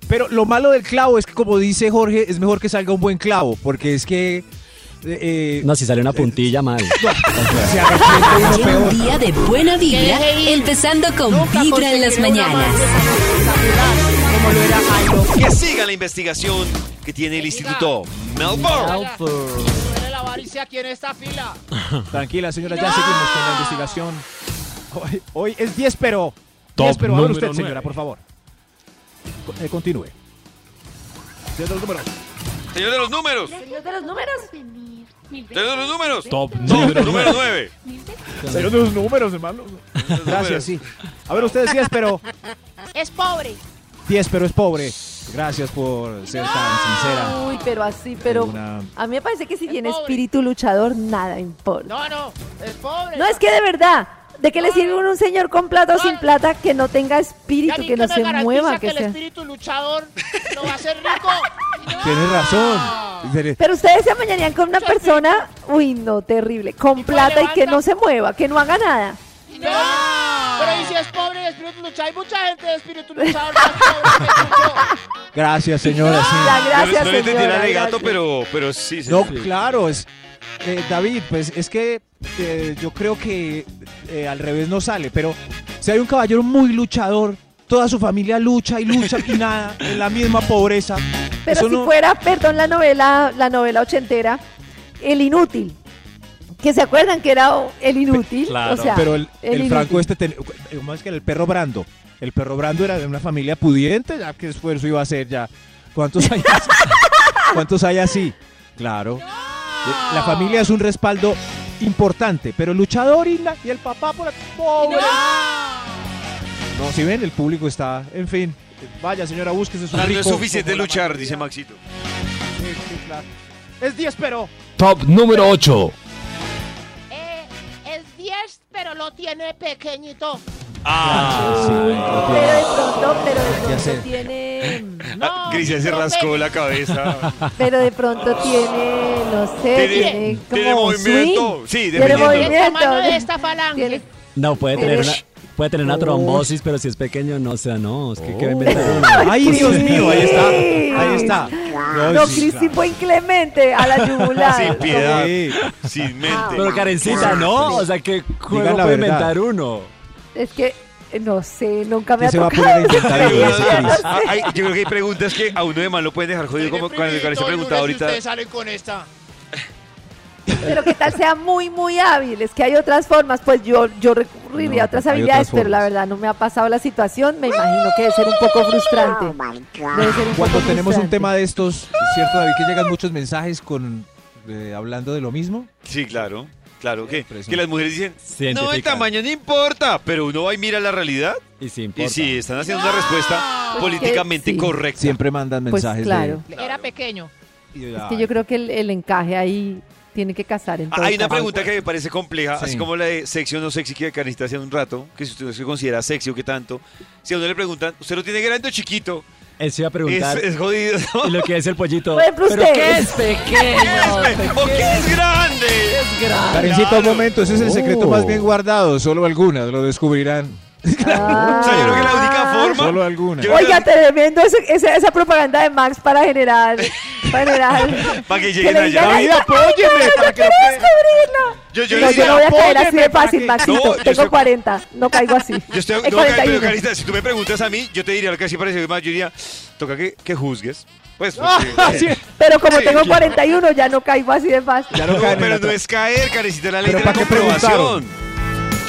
pero lo malo del clavo es que, como dice Jorge, es mejor que salga un buen clavo, porque es que... eh, eh, No, si sale una puntilla mal. peor. un día de buena vibra, empezando con Nunca Vibra en las mañanas. Que siga la investigación que tiene el Instituto Melbourne. Duele la avaricia aquí en esta fila. Tranquila, señora, ya seguimos con la investigación. Hoy, hoy es 10, pero... Top 10, pero número usted, señora, por favor. Eh, continúe. Señor de los números. Señor de los números. Señor de los números. De los números. Top Número, número 9. Señor de los números, hermano. Gracias, sí. A ver, usted 10, pero... Es pobre. 10, pero es pobre. Gracias por ser tan sincera. Uy, pero así, pero Una- a mí me parece que si Es tiene pobre. espíritu luchador, nada importa. No, no, es pobre. No, es que de verdad, ¿de qué le sirve uno un señor con plata o No. sin plata que no tenga espíritu, que no se mueva, que, que el sea... espíritu luchador lo va a hacer rico. Tienes razón. Pero ustedes se amañarían con una persona, uy, no, terrible, con Y pues plata y que no se mueva, que no haga nada. Pero, pero y si es pobre de espíritu luchador, hay mucha gente de espíritu luchador más pobre que tú y yo. Gracias, señora. sí. Ya, gracias, no le entendí el señora, alegato, gracias. pero, pero sí. sí, No, sí. claro, es eh, David, pues es que eh, yo creo que eh, al revés no sale, pero si hay un caballero muy luchador, toda su familia lucha y lucha y nada, en la misma pobreza. Pero Eso si no- fuera, perdón, la novela, la novela ochentera, El Inútil. Que se acuerdan que era El Inútil. Claro. o sea, pero el, el inútil. Franco este, ten- ¿cómo es que el perro Brando? El perro Brando era de una familia pudiente, ya que esfuerzo iba a hacer ya. ¿Cuántos hay así? ¿Cuántos hay así? Claro. La familia es un respaldo importante, pero luchador y, la- y el papá por aquí, pobre. No, si ven, el público está, en fin. Vaya, señora, búsquese su Ah, no rico es suficiente como la luchar, mayoría. dice Maxito. Sí, sí, claro. Es 10, pero. Top número 8. Eh, es 10, pero lo tiene pequeñito. Ah, Pero de pronto, pero de pronto tiene. No, Cristian se rascó la cabeza. Pero de pronto tiene, no sé, Tiene- tiene, tiene como movimiento. swing. Sí, Tiene. El movimiento. tamaño de esta falange. Tiene- No, puede tener una, puede tener una Oh. trombosis, pero si es pequeño, no, o sea, no, es que ¿qué va a inventar uno? Ay, Dios mío, ahí está. Ahí está. No, sí, Cristi fue inclemente a la yugular. Sin piedad. Sí. Sin mente. Pero Karencita, ¿no? O sea, ¿qué juego puede verdad. inventar uno? Es que, eh, no sé, nunca me ¿Qué ha se va a tocado. inventar Hay Ah, yo creo que hay preguntas que a uno de mal lo pueden dejar jodido, como cuando se Primito, preguntaba lunes, ahorita. Ustedes salen con esta. Pero que tal sea muy, muy hábil. Es que hay otras formas. Pues yo, yo recurriría No, a otras habilidades, otras pero la verdad no me ha pasado la situación. Me imagino que debe ser un poco frustrante. Debe ser un Cuando poco tenemos un tema de estos, ¿es cierto, David, que llegan muchos mensajes con eh, hablando de lo mismo? Sí, claro. Claro, que, que las mujeres dicen, no, el tamaño no importa, pero uno va y mira la realidad Y sí y importa. si están haciendo una respuesta Pues políticamente sí. correcta. Siempre mandan Pues mensajes claro. Era pequeño. Es que yo creo que el, el encaje ahí tiene que casar en Ah, Hay una caso. pregunta que me parece compleja, Sí. así como la de sexy o no sexy que Karencita hace un rato, que si usted se considera sexy o qué tanto, si a uno le preguntan, ¿usted lo tiene grande o chiquito? Eso iba a Es, preguntar. es jodido, ¿no? Y lo que dice el pollito. Por ejemplo, ¿Pero usted. qué es pequeño? ¿O qué es grande? Karencita, un momento, ese es el secreto Oh. más bien guardado, solo algunas lo descubrirán. Ah. O sea, yo creo que la única forma... Solo algunas. Yo- Oiga, tremendo ese- ese- esa propaganda de Max para generar. Para generar. Para que lleguen le allá. digan, "Ay, David, apóyeme yo para que quiero lo descubrirlo. Yo, yo No, yo voy a caer así de fácil, que- Maxito. No, yo Tengo estoy- 40, no caigo así. Yo estoy, En no, pero 41. Carita, si tú me preguntas a mí, yo te diría lo que así parece más, yo diría, toca que, que juzgues. Pues, Ah, porque- sí. Pero como Sí, tengo claro. 41, ya no caigo así de fácil. Ya no No, caen en pero no tra- es caer, carecita la ley Pero de la ¿para qué comprobación.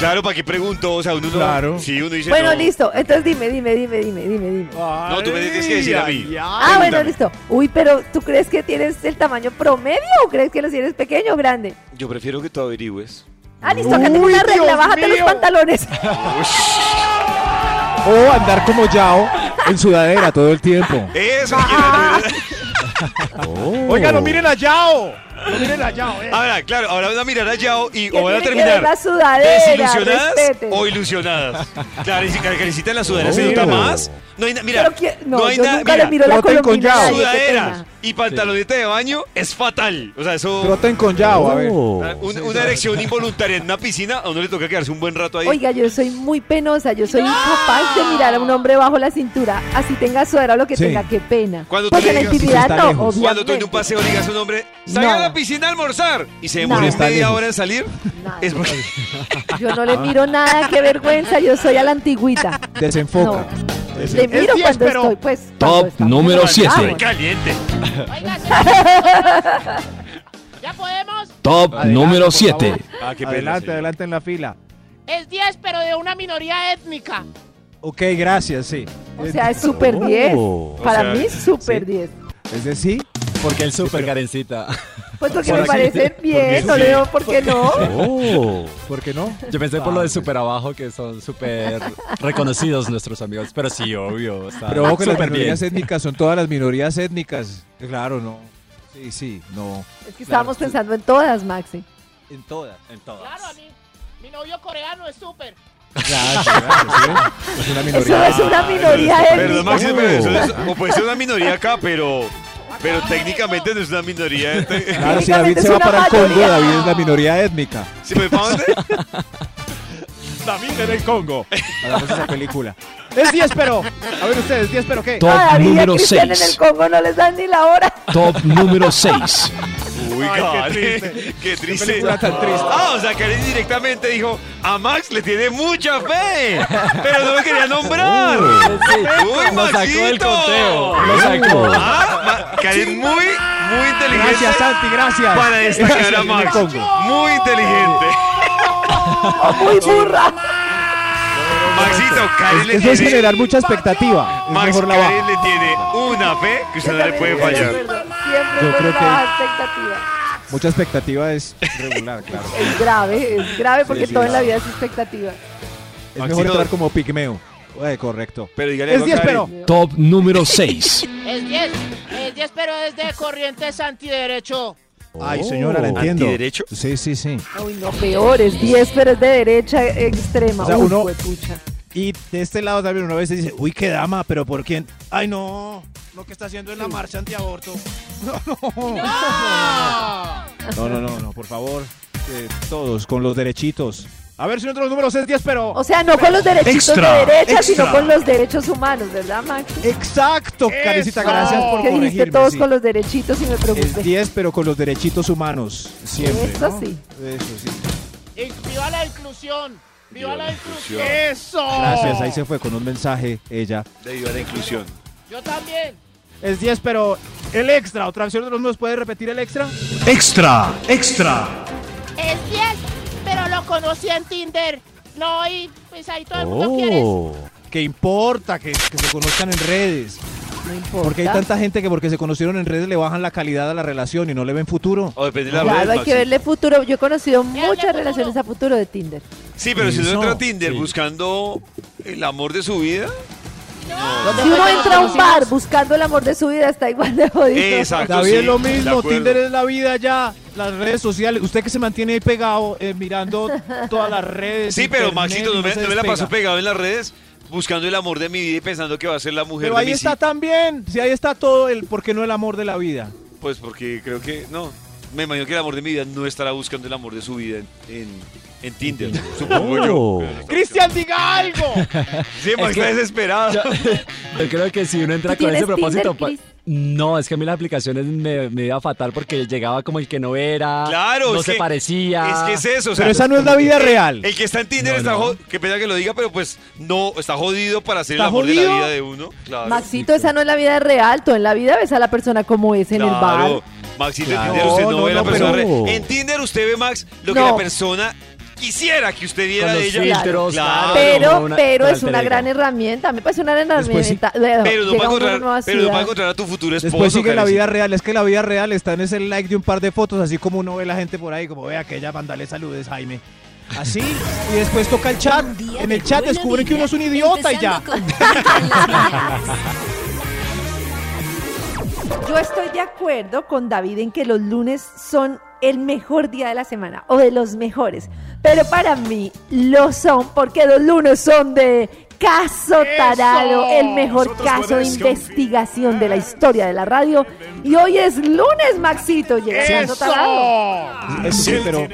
Claro, ¿para qué pregunto? O sea, uno no- Claro. Sí, uno dice Bueno, no. listo. Entonces dime, dime, dime, dime, dime, dime. No, tú me tienes que decir a mí. Ay, Ah, bueno, listo. Uy, pero ¿tú crees que tienes el tamaño promedio o crees que lo tienes pequeño o grande? Yo prefiero que tú averigües. Ah, listo, acá tengo una regla, Dios bájate los pantalones. O andar como Yao en sudadera todo el tiempo. Eso Ah. Oigan, no miren a Yao. No miren allá, eh. Ahora, claro, ahora van a mirar a Yao y o van a terminar la sudadera, desilusionadas respeten. o ilusionadas. Claro, y si Karencita en la sudadera se nota más. No hay nada, mira, que- no, hay nada, nunca mira, miro la Troten con a Yao. sudadera y pantaloneta de baño es fatal. O sea, eso Troten con Yao, a ver. una, una erección involuntaria en una piscina, a uno le toca quedarse un buen rato ahí. Oiga, yo soy muy penosa, yo soy incapaz de mirar a un hombre bajo la cintura, así tenga sudadera o lo que Sí. tenga, qué pena. Cuando tú Porque en la intimidad no, obviamente. Cuando tú en un paseo digas a un hombre, salga a Nada. La piscina a almorzar y se demora. Está media lejos. hora en salir, Nada. es porque Yo no le miro nada, qué vergüenza, yo soy a la antigüita. Desenfoca. Le miro diez, cuando estoy, pues. Top está número muy siete. bravo. caliente. Oiga, ¿Ya podemos? Top Adelante, número por 7. favor. Ah, Adelante, señor. adelante en la fila. Es 10, pero de una minoría étnica. Ok, gracias, sí. O sea, es súper 10. Para sea, mí es súper 10. Es decir, Porque el super Karencita. Pues porque Por me parecen bien, no le veo por qué no. ¿por qué no? Yo pensé por lo de super abajo, que son súper reconocidos nuestros amigos. Pero sí, obvio. Está Pero ojo que las súper bien. minorías étnicas son todas las minorías étnicas. Claro, no. Sí, sí, no. Es que estábamos pensando en todas, Maxi. En todas. En todas. Claro, a mí. Mi novio coreano es súper. Claro, claro, sí. Es una Eso minoría. es una minoría Perdón, étnica. Maxi, pero eso es- o puede ser una minoría acá, pero, pero técnicamente no es una minoría. Te- Claro, si David se va para el Congo. David es la minoría étnica. ¿Sí me ¿para dónde? David en el Congo. Hagamos esa película. Es 10, pero. A ver ustedes, 10, pero qué. Top A David y a número Cristian en el 6. Congo no les dan ni la hora. Top número 6. Uy, Ay, qué triste. Qué triste. película tan triste. Ah, o sea, Karen directamente dijo, a Max le tiene mucha fe, pero no lo quería nombrar. Uy, Lo sacó del Maxito. conteo. Lo sacó. Ah, Ma- Karen muy, muy inteligente Gracias, Santi, gracias. para destacar a En el Max. Muy inteligente. O muy burra. Maxito, Karen le Eso es tiene... generar mucha expectativa. Max, Karen le tiene una fe que usted no le puede fallar. Siempre Yo creo una que- baja expectativa. Mucha expectativa es regular, claro. Es grave, es grave porque sí, todo en la vida es expectativa. Es Maxito. mejor entrar como pigmeo. Eh, correcto. Pero dígale Es algo a 10, Karen. pero. Top número 6. Es 10. Es 10, pero es de corrientes antiderecho. Ay, señora, la entiendo. ¿Antiderecho? Sí, sí, sí. Uy, no, peor, es 10, pero es de derecha extrema. O sea, Uy, uno-. Y de este lado también una vez se dice, uy, qué dama, pero ¿por quién? Ay, no, lo que está haciendo en la marcha antiaborto. No, no, no, no, por favor. eh, todos con los derechitos. A ver si otros números es 10, pero... O sea, no con los derechitos Extra, de derecha, extra. sino con los derechos humanos, ¿verdad, Max? Exacto, Carecita, gracias por que dijiste corregirme. todos sí. con los derechitos y me Es preocupé. 10, pero con los derechitos humanos. Siempre. Eso ¿no? sí. Eso sí. Viva la inclusión. Viva la inclusión. Eso. Gracias, ahí se fue con un mensaje ella. Debido a la inclusión. Yo también. Es 10, pero el extra, otra vez, ¿otros números puede repetir el extra? Extra, extra. Es 10, pero lo conocí en Tinder. No, y pues ahí todo el mundo quiere. ¿Qué importa que, que se conozcan en redes? No importa. Porque hay tanta gente que porque se conocieron en redes le bajan la calidad a la relación y no le ven futuro. O depende de la Claro, red, hay Maxi. que verle futuro. Yo he conocido muchas futuro. relaciones a futuro de Tinder. Sí, pero si uno entra a Tinder Sí. buscando el amor de su vida, ¿Dónde Si uno entra a un bar buscando el amor de su vida, está igual de jodido. Exacto. David sí, es lo mismo. Tinder es la vida ya, las redes sociales. Usted que se mantiene ahí pegado eh, mirando todas las redes. Sí, pero internet, Maxito, no me, no me la paso despega. pegado en las redes buscando el amor de mi vida y pensando que va a ser la mujer Pero de ahí mi está también, si ahí está todo el por qué no el amor de la vida. Pues porque creo que no. Me imagino que el amor de mi vida no estará buscando el amor de su vida en, en, en Tinder, supongo yo. Cristian, diga algo. Sí, Max está desesperado. Yo, yo creo que si uno entra ¿Tú con ese propósito. Tinder? No, es que a mí las aplicaciones me, me iba fatal porque llegaba como el que no era. Claro, No se que- parecía. Es que es eso. o sea, Pero esa no es la vida el- real. El que está en Tinder No, está no. jodido. Qué pena que lo diga, pero pues no, está jodido para ser el ¿Está amor de la vida de uno. Claro. Maxito, esa no es la vida real. Tú en la vida ves a la persona como es en el Claro. bar. Maxito, Claro. en Tinder usted no, No, ve no, la persona pero- real. En Tinder usted ve, Max, lo que la persona quisiera que usted viera Con de los ella. filtros, Claro. Pero, una- pero es una gran herramienta. Me parece una gran Después sí. herramienta. Pero no, para encontrar, pero no para encontrar a tu futuro esposo. Después sigue la vida real, es que la vida real está en ese like de un par de fotos, así como uno ve la gente por ahí, como vea que ella mandale saludes, Jaime. Así, y después toca el chat. En el chat buena descubren que uno es un idiota y ya. Yo estoy de acuerdo con David en que los lunes son el mejor día de la semana o de los mejores. Pero para mí lo son porque los lunes son de caso tarado, el mejor caso de investigación de la historia de la radio. Y hoy es lunes, Maxito. Llega caso tarado. Es- sí, pero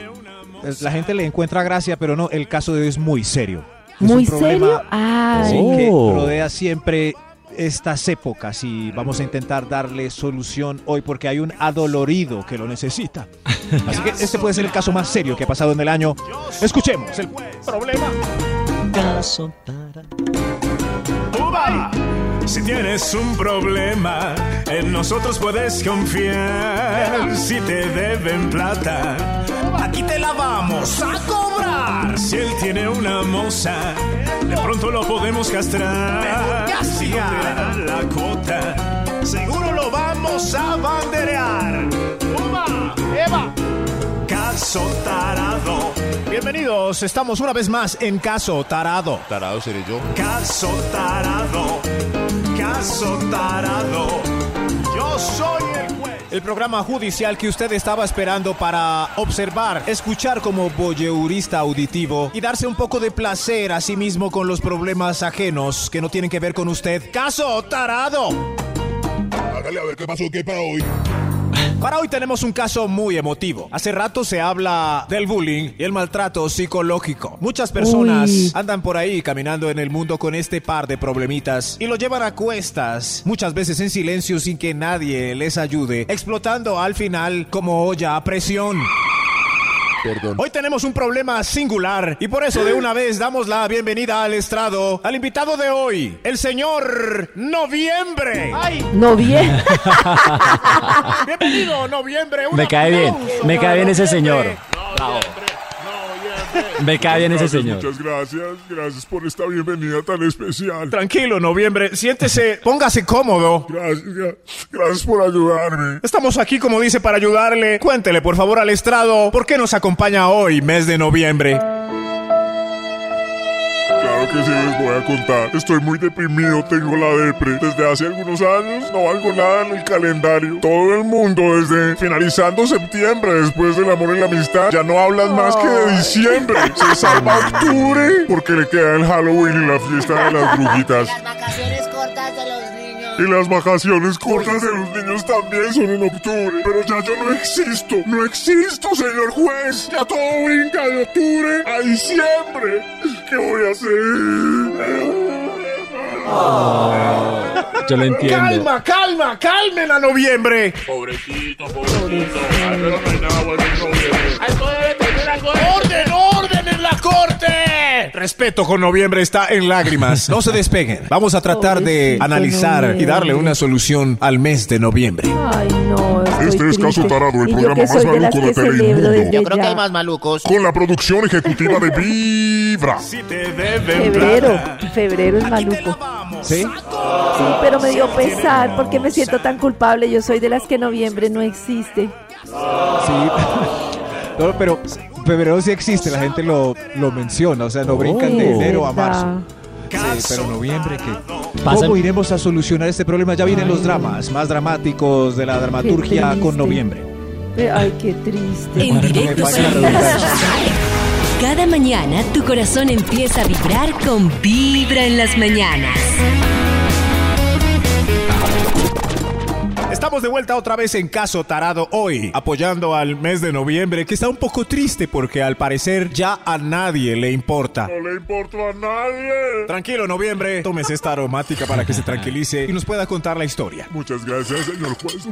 la gente le encuentra gracia, pero no, el caso de hoy es muy serio. Es ¿Muy un problema, serio? Ay. sí, que Oh. rodea siempre estas épocas y vamos a intentar darle solución hoy porque hay un adolorido que lo necesita. Así que este puede ser el caso más serio que ha pasado en el año. Escuchemos el problema. Caso tarado. Si tienes un problema, en nosotros puedes confiar. Si te deben plata, aquí te la vamos a cobrar. Si él tiene una moza, de pronto lo podemos castrar. Si no te da la cuota, seguro lo vamos a banderear. Uva. Eva. Caso tarado. Bienvenidos, estamos una vez más en Caso Tarado. Tarado seré yo. Caso tarado, caso tarado. Yo soy el juez. El programa judicial que usted estaba esperando para observar, escuchar como voyeurista auditivo y darse un poco de placer a sí mismo con los problemas ajenos que no tienen que ver con usted. Caso tarado. Hágale a ver qué pasó, qué para hoy. Para hoy tenemos un caso muy emotivo. Hace rato se habla del bullying y el maltrato psicológico. Muchas personas Uy. andan por ahí caminando en el mundo con este par de problemitas y lo llevan a cuestas, muchas veces en silencio sin que nadie les ayude, explotando al final como olla a presión. Perdón. Hoy tenemos un problema singular y por eso de una vez damos la bienvenida al estrado al invitado de hoy, el señor Noviembre. Ay, No bien. Bienvenido, Noviembre. Un Me cae bien, aplauso me para cae bien ese Noviembre. señor. Me cae bien ese Gracias, señor. Muchas gracias. Gracias por esta bienvenida tan especial. Tranquilo, Noviembre. Siéntese, póngase cómodo. Gracias, gra- gracias por ayudarme. Estamos aquí, como dice, para ayudarle. Cuéntele, por favor, al estrado, ¿por qué nos acompaña hoy, mes de noviembre? Claro que sí, les voy a contar. Estoy muy deprimido, tengo la depre. Desde hace algunos años no valgo nada en el calendario. Todo el mundo, desde finalizando septiembre, después del amor y la amistad, ya no hablan más que de diciembre. Se salva octubre porque le queda el Halloween y la fiesta de las brujitas. las vacaciones cortas de los. Y las vacaciones cortas de los niños también son en octubre. Pero ya yo no existo. No existo, señor juez. Ya todo brinca de octubre a diciembre. ¿Qué voy a hacer? Yo lo entiendo. Calma, calma, calmen a noviembre. Pobrecito, pobrecito. Ay, pero no hay nada bueno en noviembre. Debe tener algo de... ¡Orden, orden en la corte! Respeto con noviembre está en lágrimas. No se despeguen. Vamos a tratar de analizar y darle una solución al mes de noviembre. Ay, no. Este es Caso. Tarado, el programa más maluco de Telemundo. Yo creo que hay más malucos. Con la producción ejecutiva de Vibra. Si te deben Febrero. Febrero es maluco. ¿Sí? Sí, pero me dio pesar porque me siento tan culpable. Yo soy de las que noviembre no existe. Sí. No, pero febrero sí existe, la gente lo, lo menciona, o sea, no brincan de Oh. enero a marzo. Sí, pero noviembre, ¿qué? Pasa- ¿Cómo iremos a solucionar este problema? Ya vienen los dramas más dramáticos de la dramaturgia con noviembre. Eh, Ay, qué triste. En directo. Cada mañana tu corazón empieza a vibrar con Vibra en las mañanas. Estamos de vuelta otra vez en Caso Tarado hoy, apoyando al mes de noviembre, que está un poco triste porque al parecer ya a nadie le importa. No le importo a nadie. Tranquilo, noviembre, tómese esta aromática para que se tranquilice y nos pueda contar la historia. Muchas gracias, señor juez.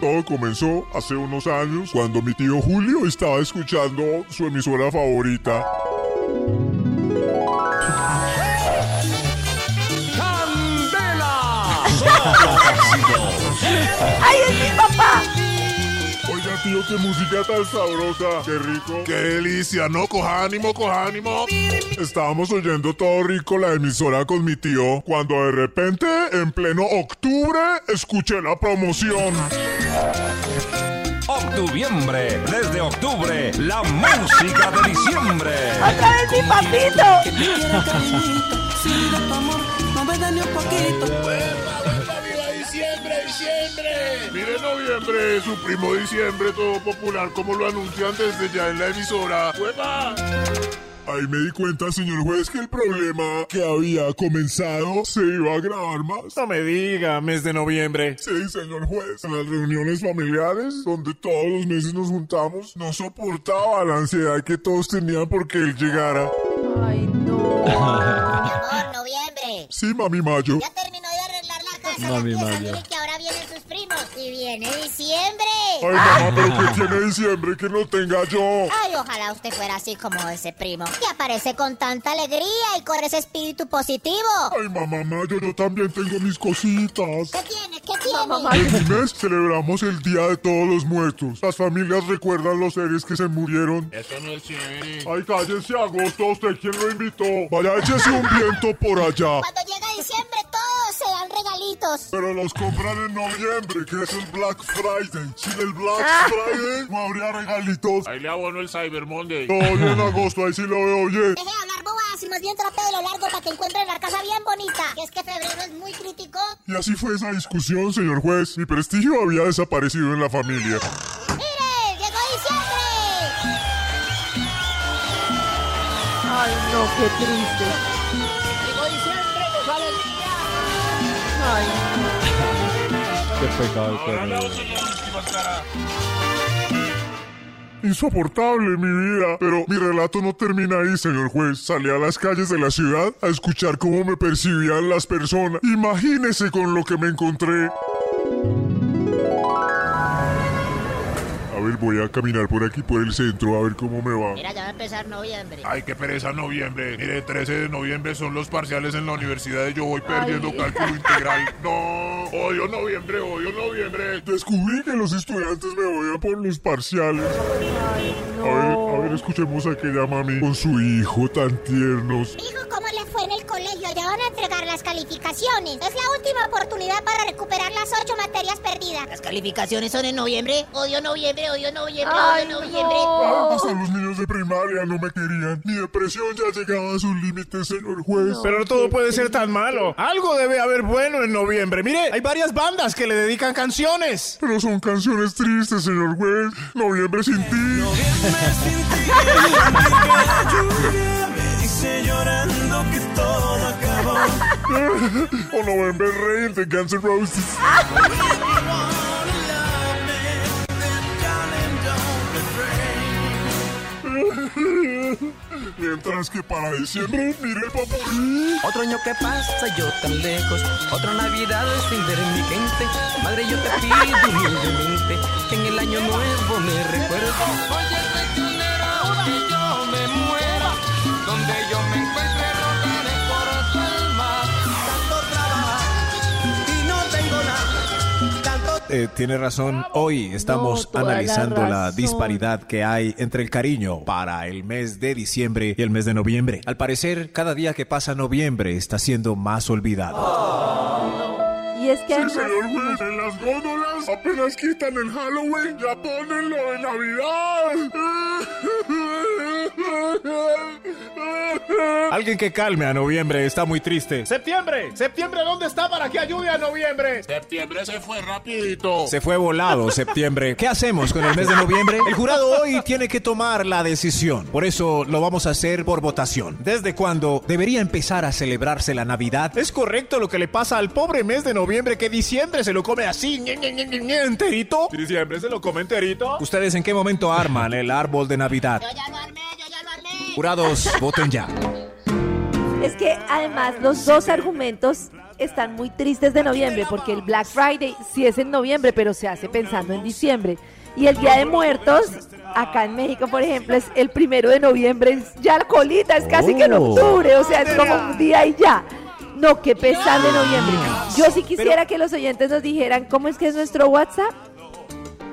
Todo comenzó hace unos años cuando mi tío Julio estaba escuchando su emisora favorita. ¡Ay, es mi papá! Oiga, tío, qué música tan sabrosa. Qué rico. Qué delicia, ¿no? Coja ánimo, coja ánimo. Estábamos oyendo todo rico la emisora con mi tío cuando de repente, en pleno octubre, escuché la promoción. Octubiembre, desde octubre, la música de diciembre. ¡Otra vez mi papito! Si de tu amor no me da ni un poquito. ¡Viva diciembre! Mire noviembre, su primo diciembre, todo popular, como lo anuncian desde ya en la emisora. ¡Hueva! Ahí me di cuenta, señor juez, que el problema que había comenzado se iba a grabar más. No me diga, mes de noviembre. Sí, señor juez. En las reuniones familiares, donde todos los meses nos juntamos, no soportaba la ansiedad que todos tenían porque él llegara. Ay, no. Amor, noviembre. Sí, mami Mayo. Ya terminó ya empieza. Miren que ahora vienen sus primos. Y viene diciembre. Ay, mamá, pero ¿qué tiene diciembre que no tenga yo? Ay, ojalá usted fuera así como ese primo. Que aparece con tanta alegría y con ese espíritu positivo. Ay, mamá Mayo, yo también tengo mis cositas. ¿Qué tiene? ¿Qué tiene? En mi mes celebramos el Día de Todos los Muertos. Las familias recuerdan los seres que se murieron. Eso no es chévere. Ay, cállese, Agosto. ¿Usted quién lo invitó? Vaya, échese un viento por allá. Cuando llega Pero los compran en noviembre, que es el Black Friday. Sin el Black Friday no habría regalitos. Ahí le abono el Cyber Monday. No, yo en agosto, ahí sí lo veo bien. Deje de hablar bobadas y más bien trate de lo largo para que encuentren la casa bien bonita. Que es que febrero es muy crítico. Y así fue esa discusión, señor juez. Mi prestigio había desaparecido en la familia. ¡Mire! ¡Llegó diciembre! Ay, no, qué triste. Ay, Qué pecado Ahora no. Insoportable mi vida. Pero mi relato no termina ahí, señor juez. Salí a las calles de la ciudad a escuchar cómo me percibían las personas. Imagínese con lo que me encontré. Ver, voy a caminar por aquí, por el centro, a ver cómo me va. Mira, ya va a empezar noviembre. Ay, qué pereza noviembre. Mire, 13 de noviembre son los parciales en la universidad y yo voy perdiendo cálculo integral. No, odio noviembre, odio noviembre. Descubrí que los estudiantes me odian por los parciales. A ver, a ver, escuchemos a aquella mami con su hijo tan tiernos. Hijo, ¿cómo le fue en el colegio? Ya van a entregar las calificaciones. Es la última oportunidad para recuperar las ocho materias perdidas. Las calificaciones son en noviembre. Odio noviembre, odio noviembre, Ay, odio noviembre. no. Hasta los niños de primaria no me querían. Mi depresión ya llegaba a sus límites, señor juez. Pero no todo puede ser tan malo. Algo debe haber bueno en noviembre. Mire, hay varias bandas que le dedican canciones. Pero son canciones tristes, señor juez. Noviembre sin ti. Dice llorando que todo acabó. o November Rain de Guns N' Roses. Mientras que para diciembre, mire el popurrí. Otro año que pasa, yo tan lejos. Otra Navidad sin ver mi gente. Madre, yo te pido humildemente que en el año nuevo me recuerdes. Eh, tiene razón, hoy estamos analizando la, disparidad que hay entre el cariño para el mes de diciembre y el mes de noviembre. Al parecer, cada día que pasa noviembre está siendo más olvidado. Y es que Sí, además- señor juez, en las góndolas apenas quitan el Halloween, ya ponen lo de Navidad. Alguien que calme a noviembre, está muy triste. Septiembre, septiembre, ¿dónde está para que ayude a noviembre? Septiembre se fue rapidito. Se fue volado septiembre. ¿Qué hacemos con el mes de noviembre? El jurado hoy tiene que tomar la decisión. Por eso lo vamos a hacer por votación. ¿Desde cuándo debería empezar a celebrarse la Navidad? Es correcto lo que le pasa al pobre mes de noviembre que diciembre se lo come así, ñe, ñe, ñe, ñe, ñe, enterito. Diciembre se lo come enterito. ¿Ustedes en qué momento arman el árbol de Navidad? Yo ya lo armé, yo ya lo armé. Jurados, voten ya. Es que además los dos argumentos están muy tristes de noviembre, porque el Black Friday sí es en noviembre, pero se hace pensando en diciembre. Y el Día de Muertos, acá en México, por ejemplo, es el primero de noviembre, es ya la colita, es casi que en Oh. octubre, o sea, es como un día y ya. No, qué pesar de noviembre. Yo sí quisiera que los oyentes nos dijeran cómo es que es nuestro WhatsApp.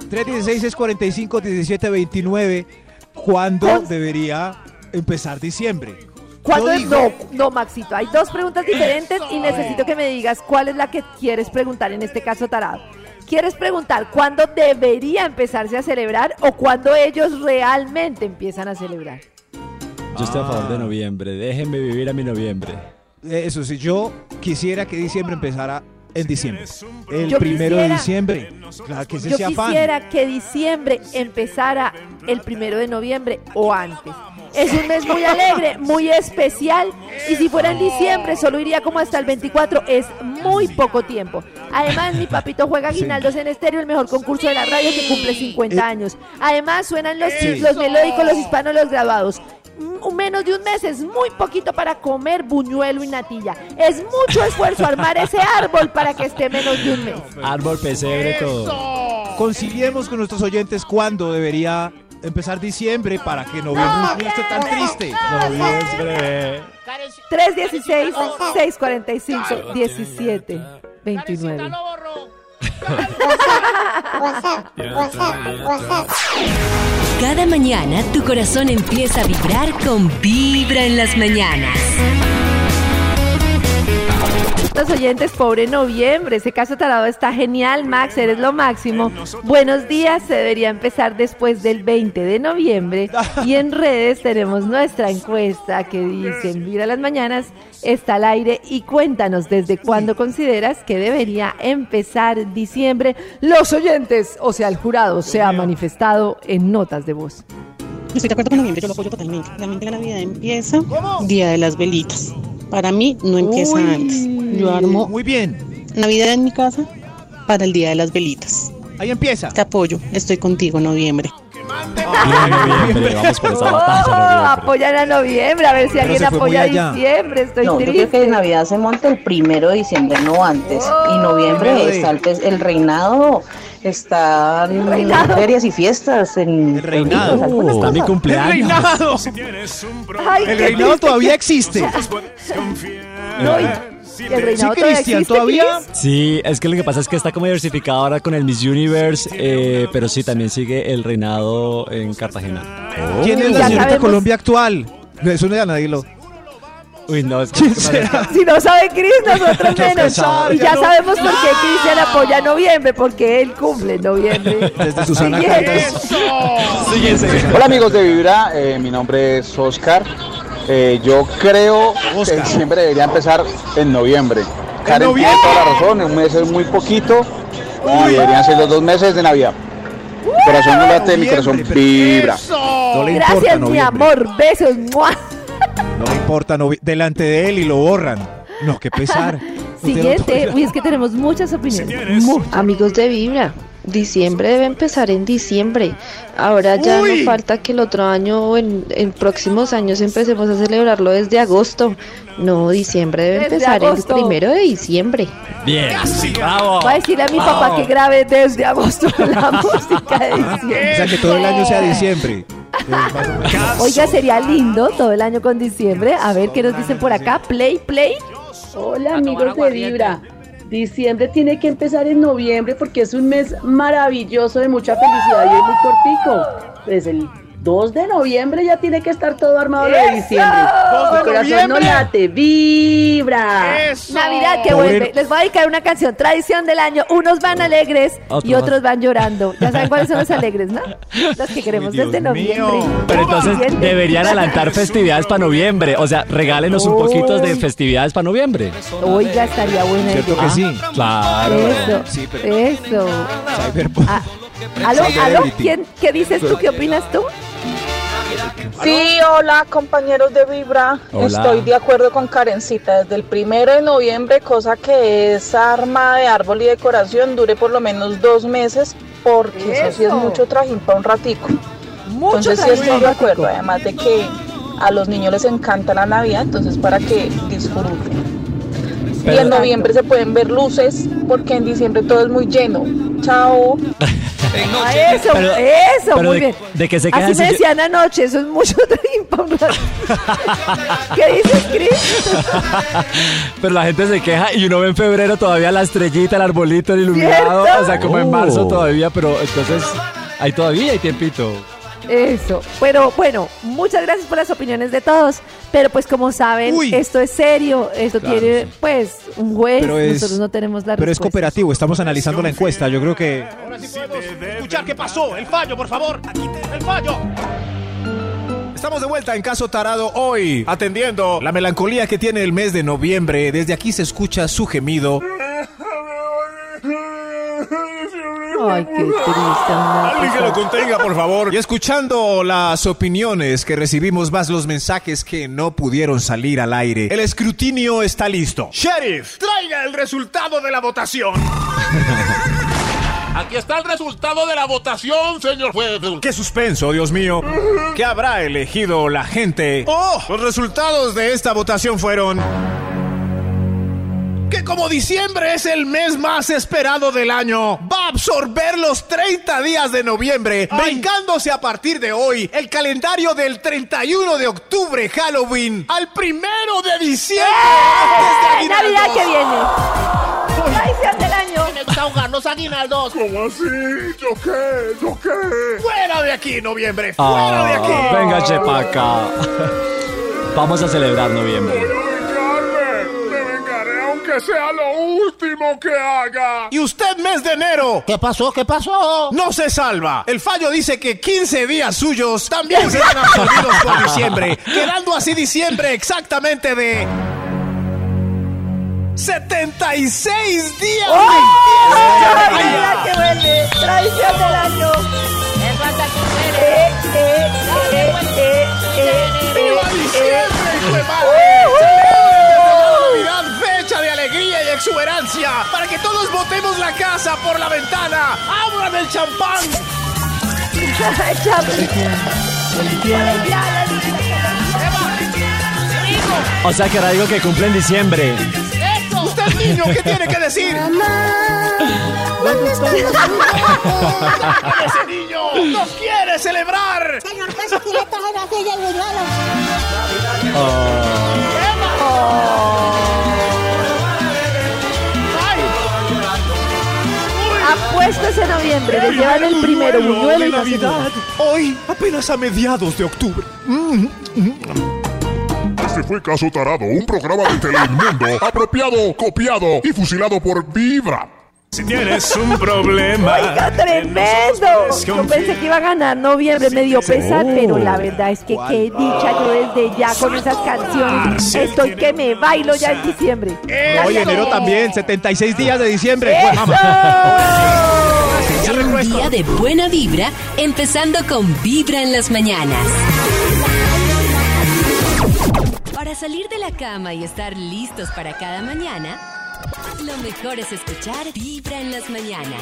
316-645-1729. ¿Cuándo debería empezar diciembre? ¿Cuándo es? No, no, Maxito. Hay dos preguntas diferentes y necesito que me digas cuál es la que quieres preguntar en este caso, Tarado. ¿Quieres preguntar cuándo debería empezarse a celebrar o cuándo ellos realmente empiezan a celebrar? Yo estoy a favor de noviembre. Déjenme vivir a mi noviembre. Eh, Eso sí, yo quisiera que diciembre empezara en diciembre. El Yo primero de diciembre. Claro que ese Yo sea quisiera que diciembre empezara el primero de noviembre o antes. Es un mes muy alegre, muy especial. Y si fuera en diciembre, solo iría como hasta el 24. Es muy poco tiempo. Además, mi papito juega Guinaldos en estéreo, el mejor concurso de la radio que cumple 50 años. Además, suenan los, Sí. los melódicos, los hispanos, los graduados. Mm, Menos de un mes es muy poquito para comer buñuelo y natilla. Es mucho esfuerzo armar ese árbol para que esté menos de un mes. Árbol, pesebre, todo. Conciliemos con nuestros oyentes cuándo debería empezar diciembre para que noviembre no esté tan triste. Noviembre. 316 645 17 29. Cada mañana tu corazón empieza a vibrar con Vibra en las mañanas. Los oyentes, pobre noviembre, ese caso tarado está genial, Max, eres lo máximo. Buenos días, se debería empezar después del 20 de noviembre y en redes tenemos nuestra encuesta que dice, mira las mañanas, está al aire y cuéntanos desde cuándo consideras que debería empezar diciembre. Los oyentes, o sea, el jurado, se ha manifestado en notas de voz. Estoy de acuerdo con noviembre, yo lo apoyo totalmente. Realmente la Navidad empieza Día de las Velitas. Para mí no empieza Uy, antes. Yo armo Muy bien. Navidad en mi casa para el Día de las Velitas. Ahí empieza. Te apoyo, estoy contigo noviembre. Noviembre, vamos por esa Oh, batalla. noviembre. apoyan a noviembre, a ver si Pero alguien apoya a diciembre, estoy No, yo creo triste. que Navidad se monta el primero de diciembre, no antes. y Primero noviembre está el, el reinado, están reinado. ferias y fiestas. En El reinado. Uh, está mi cumpleaños. reinado. Ay, El reinado triste. todavía existe. No, y- y el reinado Sí, Cristian, todavía. Sí, es que lo que pasa es que está como diversificado ahora con el Miss Universe, eh, pero sí, también sigue el reinado en Cartagena. ¿Quién es la Ya señorita sabemos. Colombia actual? Eso no es nadie lo. Uy, no, es que... Si no sabe Cris, nosotros menos. pesado, Y ya ya no. sabemos por qué Cristian apoya noviembre, porque él cumple en noviembre. Desde Susana Siguiente. Hola amigos de Vibra, eh, mi nombre es Oscar. Eh, yo creo Oscar. que diciembre debería empezar en noviembre. Karen noviembre? tiene toda la razón, un mes es muy poquito y deberían ser los dos meses de Navidad. Mi corazón no late, mi corazón vibra. No le importa Gracias, mi amor. Besos. ¡mua! No le importa novi- delante de él y lo borran. No, qué pesar. Siguiente. no- Uy, es que tenemos muchas opiniones. Amigos de Vibra, diciembre debe empezar en diciembre. Ahora ya Uy. no falta que el otro año o en, en próximos años empecemos a celebrarlo desde agosto. No, diciembre debe Desde empezar agosto. el primero de diciembre. Bien, bravo. Voy a decirle a mi papá que grabe desde agosto la música de diciembre. O sea, que todo el año sea diciembre. Oiga, sería lindo todo el año con diciembre. A ver qué nos dicen por acá. Play, play. Hola amigos de Vibra. Diciembre tiene que empezar en noviembre porque es un mes maravilloso de mucha felicidad y es muy cortico. Pues el 2 de noviembre ya tiene que estar todo armado lo de diciembre. ¡Dos de Mi corazón no late, vibra. ¡Eso! Navidad que Pobre- vuelve. Les voy a dedicar una canción, tradición del año. Unos van alegres y Otros otros van llorando. Ya saben cuáles son los alegres, ¿no? Los que queremos Dios desde noviembre. mío. Pero entonces deberían adelantar festividades para noviembre. O sea, regálenos un poquito de festividades para noviembre. Oiga, estaría buena ¿Cierto idea. que sí? Claro. Eso, Sí, pero- eso. Cyberpunk. Ah, ¿Aló, aló? ¿Quién, ¿Qué dices tú? ¿Qué opinas tú? Sí, hola compañeros de Vibra. Hola. Estoy de acuerdo con Karencita. Desde el primero de noviembre, cosa que esa arma de árbol y decoración dure por lo menos dos meses, porque eso, sí es mucho trajín para un ratico. Mucho entonces sí estoy de acuerdo. Además de que a los niños les encanta la Navidad, entonces para que disfruten. Y en noviembre se pueden ver luces, porque en diciembre todo es muy lleno. Chao. Ah, eso, Pero- eso, pero muy de- bien. de que se Así me decían anoche, eso es mucho ratito. ¿Qué dices, Cris? Pero la gente se queja y uno ve en febrero todavía la estrellita, el arbolito, el iluminado. ¿Cierto? O sea, como en marzo todavía, pero entonces ahí todavía hay tiempito. Eso. Pero bueno, muchas gracias por las opiniones de todos. Pero pues como saben, Uy. esto es serio. Esto Claro, tiene sí. pues un juez. Pero es- Nosotros no tenemos la Pero es cooperativo, estamos analizando la encuesta. Yo creo que Ahora sí podemos escuchar qué pasó. El fallo, por favor. El fallo. Estamos de vuelta en Caso Tarado hoy, atendiendo la melancolía que tiene el mes de noviembre. Desde aquí se escucha su gemido. Ay, qué triste. Alguien que lo contenga, por favor. Y escuchando las opiniones que recibimos, más los mensajes que no pudieron salir al aire, el escrutinio está listo. Sheriff, traiga el resultado de la votación. Aquí está el resultado de la votación, señor juez. ¡Qué suspenso, Dios mío! ¿Qué habrá elegido la gente? ¡Oh! Los resultados de esta votación fueron... Que como diciembre es el mes más esperado del año, va a absorber los 30 días de noviembre, brincándose a partir de hoy el calendario del 31 de octubre, Halloween, al primero de diciembre. ¡Eh! Navidad que viene. Traición del año. Ahogarnos aguinaldos. ¿Cómo así? ¿Yo qué? ¿Yo qué? ¡Fuera de aquí, noviembre! ¡Fuera de aquí! Ah, venga, Chepaca. Vamos a celebrar noviembre. Sea lo último que haga. ¿Y usted, mes de enero? ¿Qué pasó? ¿Qué pasó? No se salva. El fallo dice que 15 días suyos también serán absorbidos por diciembre, quedando así diciembre exactamente de 76 días. ¡Oh! ¡Ay, mira que huele! Traición del año. Eh, eh, eh, eh, eh, eh, ¡Viva eh, diciembre, hijo de eh. Exuberancia! ¡Para que todos botemos la casa por la ventana! ¡Abran el champán! O sea que era algo que cumple en diciembre. ¡Usted, niño, qué tiene que decir! ¡Ese niño nos quiere celebrar! Señor juez, aquí le traje la silla y buñuelos. Apuestos en noviembre, le llevan el primero buñuelo y de la. Navidad. Hoy, apenas a mediados de octubre. Este fue Caso Tarado, un programa de Telemundo apropiado, copiado y fusilado por Vibra. Si tienes un problema. ¡Oiga, tremendo! Yo pensé que iba a ganar noviembre, me dio pesar, pero la verdad es que qué dicha yo desde ya con esas canciones. Estoy que me bailo ya en diciembre. Oye, enero también, 76 días de diciembre. Pues, mamá. Un día de buena vibra, empezando con Vibra en las mañanas. Para salir de la cama y estar listos para cada mañana, lo mejor es escuchar Vibra en las mañanas.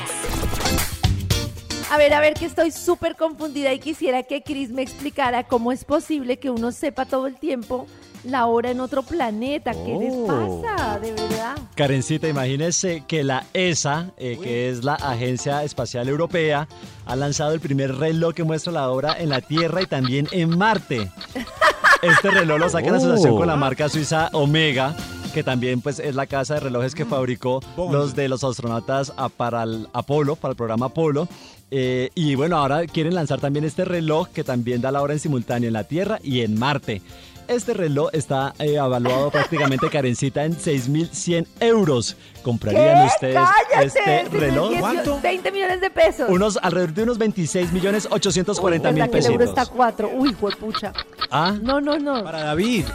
A ver, a ver, que estoy súper confundida y quisiera que Chris me explicara cómo es posible que uno sepa todo el tiempo la hora en otro planeta. ¿Qué les Oh. pasa? De verdad. Karencita, imagínese que la ESA, eh, que es la Agencia Espacial Europea, ha lanzado el primer reloj que muestra la hora en la Tierra y también en Marte. Este reloj lo saca en asociación con la marca suiza Omega, que también pues es la casa de relojes que fabricó los de los astronautas a- para el Apolo, para el programa Apolo. Eh, y bueno, ahora quieren lanzar también este reloj que también da la hora en simultáneo en la Tierra y en Marte. Este reloj está eh, evaluado prácticamente carencita en 6.100 euros. ¿Comprarían ¿Qué? ustedes ¡Cállate! este son reloj? 18 20 millones de pesos. Unos alrededor de unos 26 millones 840 mil ¿Verdad que el euro está a 4? Uy, pucha. Ah, No, no, no. Para David.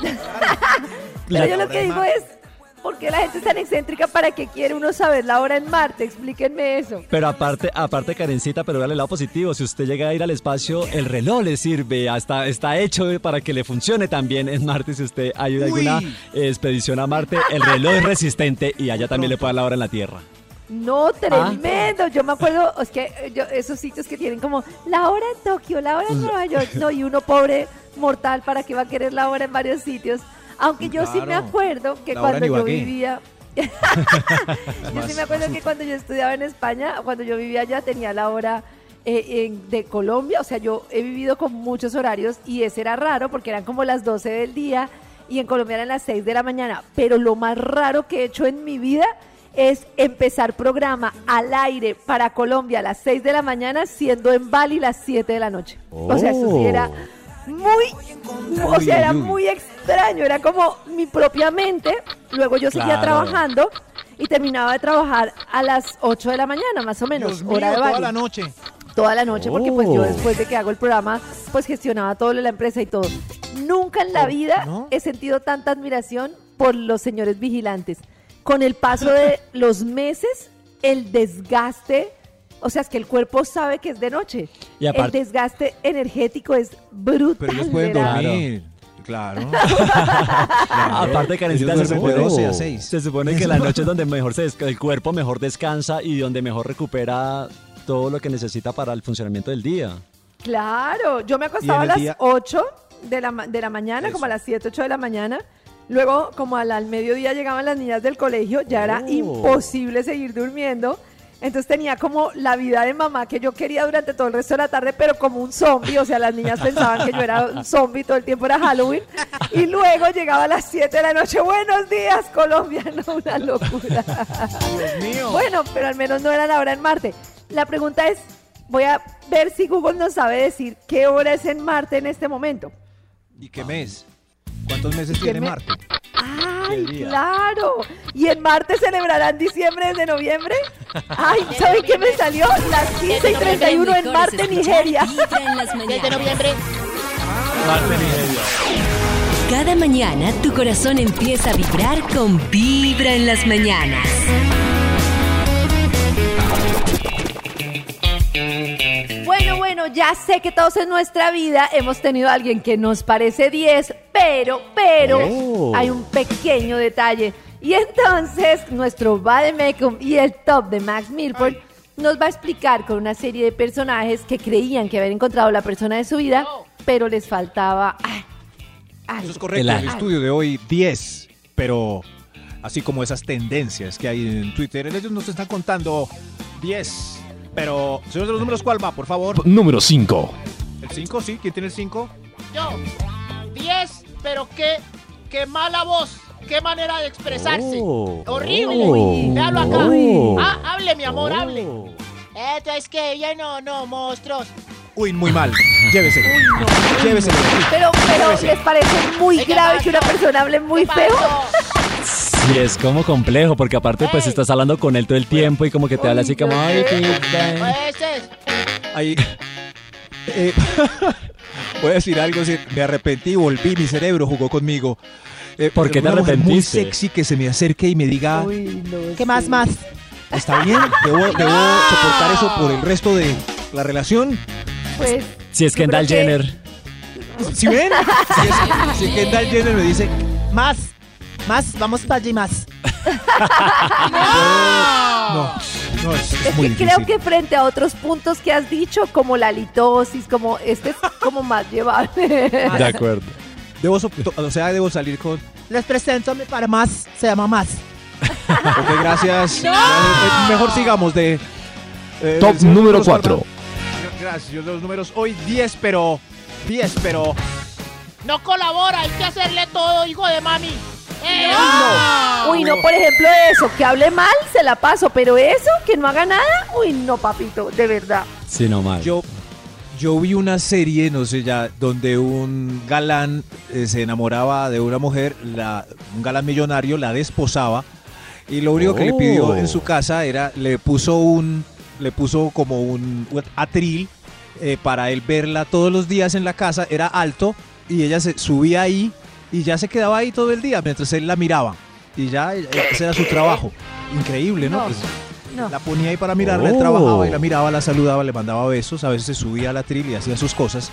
Pero yo lo que digo es, ¿por qué la gente es tan excéntrica? ¿Para qué quiere uno saber la hora en Marte? Explíquenme eso. pero aparte, aparte Karencita, pero dale el lado positivo. Si usted llega a ir al espacio, el reloj le sirve. Hasta está hecho para que le funcione también en Marte. Si usted ayuda a alguna expedición a Marte, el reloj es resistente y allá también le puede dar la hora en la Tierra. No, tremendo. Yo me acuerdo, es que eh, yo- esos sitios que tienen como la hora en Tokio, la hora en Nueva York, no, y uno pobre mortal, ¿para qué va a querer la hora en varios sitios? Aunque yo sí me acuerdo que La cuando yo vivía... yo sí me acuerdo que cuando yo estudiaba en España, cuando yo vivía allá, tenía la hora eh, en- de Colombia. O sea, yo he vivido con muchos horarios y ese era raro porque eran como las 12 del día y en Colombia eran las 6 de la mañana. Pero lo más raro que he hecho en mi vida es empezar programa al aire para Colombia a las 6 de la mañana, siendo en Bali las 7 de la noche. O sea, eso sí era muy, o sea, era uy, uy. muy extraño, era como mi propia mente. Luego yo seguía trabajando y terminaba de trabajar a las 8 de la mañana, más o menos, Dios mío, hora de toda Bali. la noche. Toda la noche, porque pues yo Oh. después de que hago el programa, pues gestionaba todo lo de la empresa y todo. Nunca en la vida he sentido tanta admiración por los señores vigilantes. Con el paso de los meses, el desgaste o sea, es que el cuerpo sabe que es de noche. Y el aparte- desgaste energético es brutal. Pero ellos pueden dormir. Claro. Aparte, Karencita, se Ellos duermen de supone, 12 a 6. se supone que la noche es donde mejor se desca- el cuerpo mejor descansa y donde mejor recupera todo lo que necesita para el funcionamiento del día. Claro, yo me acostaba a el las día- 8 de la, ma- de la mañana, como a las 7, 8 de la mañana. Luego, como al, al mediodía llegaban las niñas del colegio, ya era Oh. imposible seguir durmiendo. Entonces tenía como la vida de mamá que yo quería durante todo el resto de la tarde, pero como un zombie. O sea, las niñas pensaban que yo era un zombie, todo el tiempo era Halloween. Y luego llegaba a las 7 de la noche. Buenos días, Colombia. No, una locura. Dios mío. Bueno, pero al menos no era la hora en Marte. La pregunta es, voy a ver si Google nos sabe decir qué hora es en Marte en este momento. ¿Y qué mes? ¿Cuántos meses ¿Qué tiene me- Marte? ¡Ay, claro! ¿Y en Marte celebrarán diciembre desde noviembre? ¡Ay, ¿saben qué me salió? Las 15 y 31 en Marte, Nigeria. Desde noviembre. Cada mañana tu corazón empieza a vibrar con Vibra en las mañanas. Bueno, ya sé que todos en nuestra vida hemos tenido a alguien que nos parece 10, pero, pero, Oh. hay un pequeño detalle. Y entonces, nuestro Vademecum y el top de Max Milford nos va a explicar con una serie de personajes que creían que habían encontrado la persona de su vida, pero les faltaba ah, algo. Eso es correcto. El estudio de hoy 10, pero así como esas tendencias que hay en Twitter, ellos nos están contando 10. Pero, señor de los números, ¿cuál va, por favor? Número 5. ¿El 5? Sí, ¿quién tiene el 5? Yo. 10, pero qué, qué mala voz. Qué manera de expresarse. Oh. Horrible. Oh. Véalo acá. Oh. Ah, hable, mi amor, hable. Oh. Esto es que ella no, no, monstruos. Uy, muy mal. Llévese. Llévese. Pero, pero, Llévese. ¿les parece muy ¿Qué grave que una persona hable muy ¿Qué feo? Sí, es como complejo, porque aparte pues estás hablando con él todo el tiempo y como que te habla así como... "Ay, qué bien". Ese es. Ahí. Eh, voy a decir algo, me arrepentí, volví, mi cerebro jugó conmigo. Eh, ¿Por qué te una mujer arrepentiste? Muy sexy que se me acerque y me diga, ¿Qué más, más? ¿está bien? ¿Debo, debo soportar eso por el resto de la relación? Pues, Si es Kendall que- Jenner. ¿Sí ven? Si, es, si Kendall Jenner me dice, Más. Más, vamos para allí más. no, no, es, es Es muy que difícil. creo que frente a otros puntos que has dicho, como la litosis, como este es como más llevable. De acuerdo. Debo, o sea, debo salir con... Les presento a mi para más. Se llama más. Ok, gracias. Eh, mejor sigamos de... eh, Top número números, 4. Gracias, los números. Hoy 10, pero... 10, pero... No colabora, hay que hacerle todo, hijo de mami. ¡Eh! Uy, no, por ejemplo, eso, que hable mal, se la paso, pero eso, que no haga nada, uy, no, papito, de verdad. Sí, no mal. Yo, yo vi una serie, no sé ya, donde un galán eh, se enamoraba de una mujer, la, un galán millonario la desposaba y lo único que le pidió Oh. en su casa era, le puso un, le puso como un atril eh, para él verla todos los días en la casa, era alto y ella se subía ahí y ya se quedaba ahí todo el día mientras él la miraba y ya eh, ese era su trabajo. Increíble, ¿no? No. Pues, No. la ponía ahí para mirarla, él Oh. trabajaba y la miraba, la saludaba, le mandaba besos, a veces se subía a la atril y hacía sus cosas.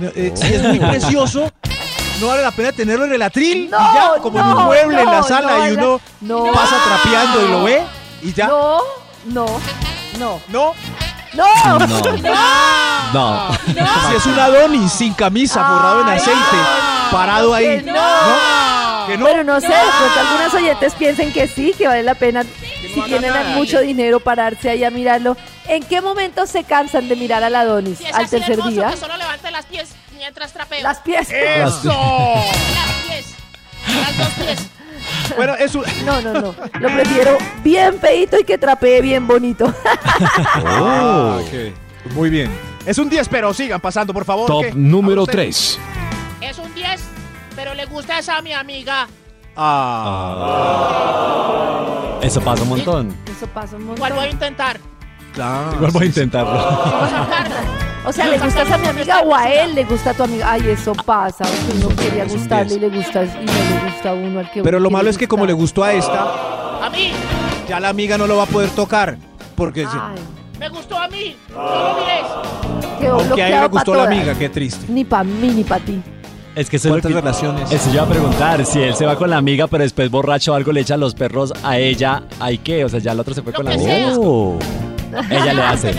Eh, sí, es muy precioso. No vale la pena tenerlo en el atril No, y ya, como en un no, mueble en la sala no, y uno no. pasa trapeando y lo ve y ya. No, no, no, No, no, No. No. si es un Adonis sin camisa, borrado en aceite, parado ahí. que no. Que no. Bueno, no sé, pronto algunos oyentes piensen que sí, que vale la pena, si tienen nada, mucho dinero, pararse ahí a mirarlo. ¿En qué momento se cansan de mirar al Adonis? Si es ¿Al tercer día? que solo levante las pies mientras trapeo. Las pies. ¡Eso! Las pies. Las dos pies. Bueno, es un... No, no, no. Lo prefiero bien feito y que trapee bien bonito. Ah, ok. Muy bien. Es un 10, pero sigan pasando, por favor. Top ¿qué? número ¿A usted? 3. Es un 10, pero le gusta esa a mi amiga. Ah, Eso pasa un montón. Eso pasa un ¿Cuál montón. voy a intentar? claro. Igual voy a intentarlo. O sea, ¿le gustas a mi amiga o a él le gusta a tu amiga? Ay, eso pasa. Uno quería gustarle y 10. le gusta y no le gusta a uno al que Pero lo malo es que como le gustó a esta, A mí. ya la amiga no lo va a poder tocar. Porque se- Me gustó a mí. No lo mires. Quedó Aunque a él le gustó la amiga, qué triste. Ni para mí ni para ti. Es que eso es lo ¿Cuántas que- relaciones? Eso yo iba a preguntar, si él se va con la amiga, pero después borracho o algo le echa los perros a ella, ¿hay qué? O sea, ya el otro se fue Lo con la amiga. sea. Oh. Ella le hace.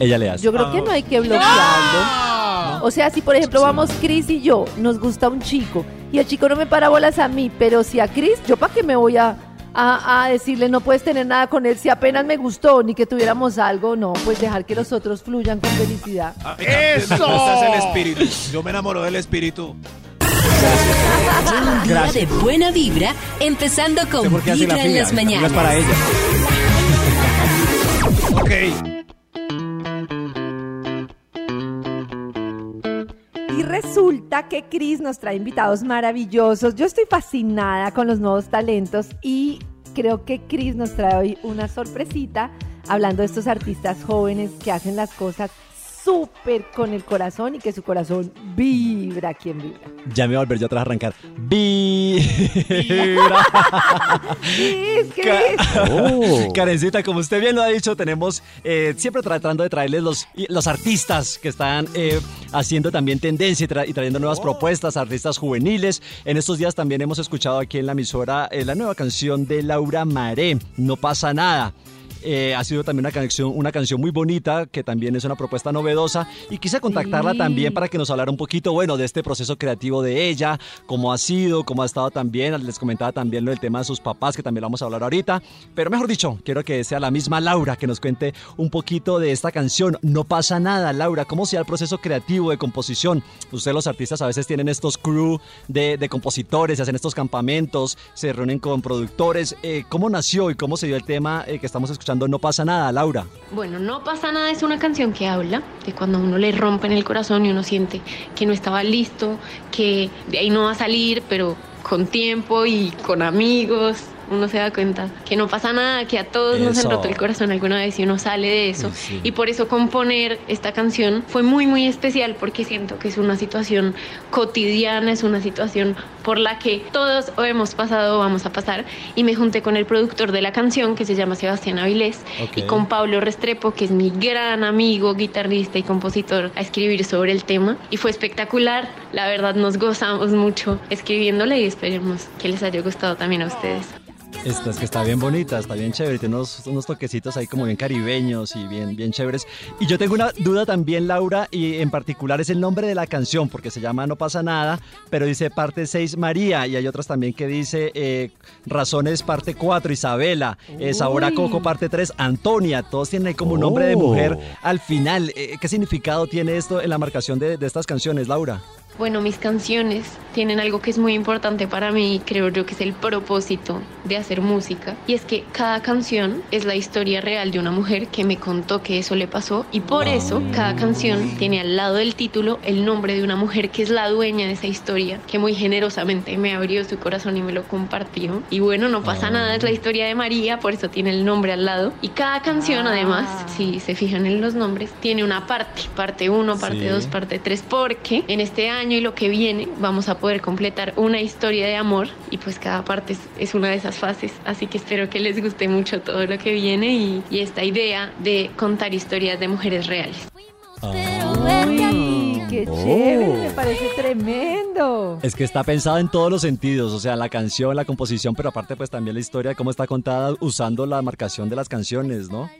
Ella le hace. Yo creo que no hay que bloquearlo. O sea, si por ejemplo vamos Chris y yo, nos gusta un chico y el chico no me para bolas a mí, pero si a Chris, ¿yo para qué me voy a, a, a decirle no puedes tener nada con él si apenas me gustó ni que tuviéramos algo? No, pues dejar que los otros fluyan con felicidad. ¡Eso! es el espíritu. Yo me enamoro del espíritu. Un día de buena vibra, empezando con ¿Por qué hace la Vibra en las mañanas. para ella. Ok. Y resulta que Chris nos trae invitados maravillosos. Yo estoy fascinada con los nuevos talentos y creo que Chris nos trae hoy una sorpresita hablando de estos artistas jóvenes que hacen las cosas súper con el corazón y que su corazón vibra quien vibra. Ya me voy a volver yo atrás a arrancar. Vibra. Chris, Chris. Ca- Karencita, como usted bien lo ha dicho, tenemos eh, siempre tratando de traerles los, los artistas que están eh, haciendo también tendencia y, tra- y trayendo nuevas propuestas, artistas juveniles. En estos días también hemos escuchado aquí en la emisora eh, la nueva canción de Laura Maré, No pasa nada. Eh, ha sido también una canción, una canción muy bonita, que también es una propuesta novedosa. Y quise contactarla Sí. también para que nos hablara un poquito, bueno, de este proceso creativo de ella, cómo ha sido, cómo ha estado también. Les comentaba también lo del tema de sus papás, que también lo vamos a hablar ahorita. Pero mejor dicho, quiero que sea la misma Laura que nos cuente un poquito de esta canción. No pasa nada, Laura. ¿Cómo sea el proceso creativo de composición? Ustedes los artistas a veces tienen estos crew de, de compositores, se hacen estos campamentos, se reúnen con productores. Eh, ¿Cómo nació y cómo se dio el tema eh, que estamos escuchando? No pasa nada, Laura. Bueno, No pasa nada es una canción que habla de cuando uno le rompen el corazón y uno siente que no estaba listo, que de ahí no va a salir, pero con tiempo y con amigos uno se da cuenta que no pasa nada, que a todos nos Eso. han roto el corazón alguna vez y uno sale de eso. Sí. Y por eso componer esta canción fue muy, muy especial porque siento que es una situación cotidiana, es una situación por la que todos o hemos pasado o vamos a pasar. Y me junté con el productor de la canción que se llama Sebastián Avilés Ok. y con Pablo Restrepo, que es mi gran amigo, guitarrista y compositor, a escribir sobre el tema. Y fue espectacular, la verdad nos gozamos mucho escribiéndole y esperemos que les haya gustado también a ustedes. Esta es que está bien bonita, está bien chévere, tiene unos, unos toquecitos ahí como bien caribeños y bien, bien chéveres. Y yo tengo una duda también, Laura, y en particular es el nombre de la canción, porque se llama No pasa nada, pero dice parte 6 María, y hay otras también que dice eh, Razones parte 4 Isabela, eh, Sabor a. Coco parte 3 Antonia, todos tienen ahí como un nombre de mujer Oh. al final. Eh, ¿Qué significado tiene esto en la marcación de, de estas canciones, Laura? Bueno, mis canciones tienen algo que es muy importante para mí y creo yo que es el propósito de hacer música. Y es que cada canción es la historia real de una mujer que me contó que eso le pasó y por eso cada canción tiene al lado del título el nombre de una mujer que es la dueña de esa historia, que muy generosamente me abrió su corazón y me lo compartió. Y bueno, no pasa nada, es la historia de María, por eso tiene el nombre al lado. Y cada canción además, si se fijan en los nombres, tiene una parte, parte 1, parte Sí. 2, parte 3, porque en este año y lo que viene vamos a poder completar una historia de amor y pues cada parte es, una de esas fases. Así que espero que les guste mucho todo lo que viene y, y esta idea de contar historias de mujeres reales. Uy, qué Oh. chévere, me parece tremendo. Es que está pensada en todos los sentidos, o sea, la canción, la composición, pero aparte pues también la historia de cómo está contada usando la marcación de las canciones, ¿no?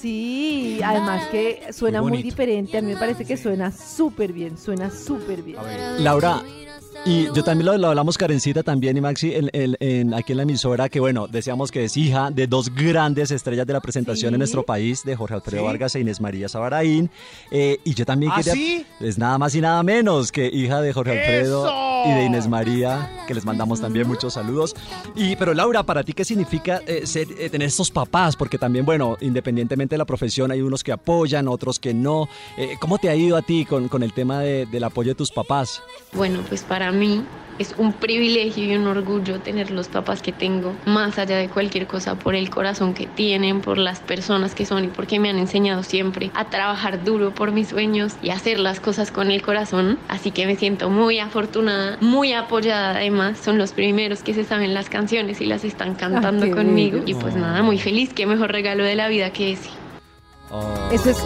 Sí, además que suena Muy diferente. A mí me parece que suena súper bien, suena súper bien. Laura, y yo también lo, lo hablamos Karencita también y Maxi en, en- en- aquí en la emisora, que bueno, decíamos que es hija de dos grandes estrellas de la presentación en nuestro país, de Jorge Alfredo Sí. Vargas e Inés María Sabaraín. Eh, y yo también ¿Ah, quería... sí? Es nada más y nada menos que hija de Jorge Alfredo ¡Eso! y de Inés María, que les mandamos también muchos saludos. Y, pero Laura, ¿para ti qué significa eh, ser- eh, tener estos papás? Porque también, bueno, independientemente de la profesión, hay unos que apoyan, otros que no. Eh, ¿Cómo te ha ido a ti con, con el tema de- del apoyo de tus papás? Bueno, pues para mí es un privilegio y un orgullo tener los papás que tengo, más allá de cualquier cosa, por el corazón que tienen, por las personas que son y porque me han enseñado siempre a trabajar duro por mis sueños y hacer las cosas con el corazón. Así que me siento muy afortunada, muy apoyada además. Son los primeros que se saben las canciones y las están cantando qué conmigo. Y pues nada, muy feliz. Qué mejor regalo de la vida que ese. Eso es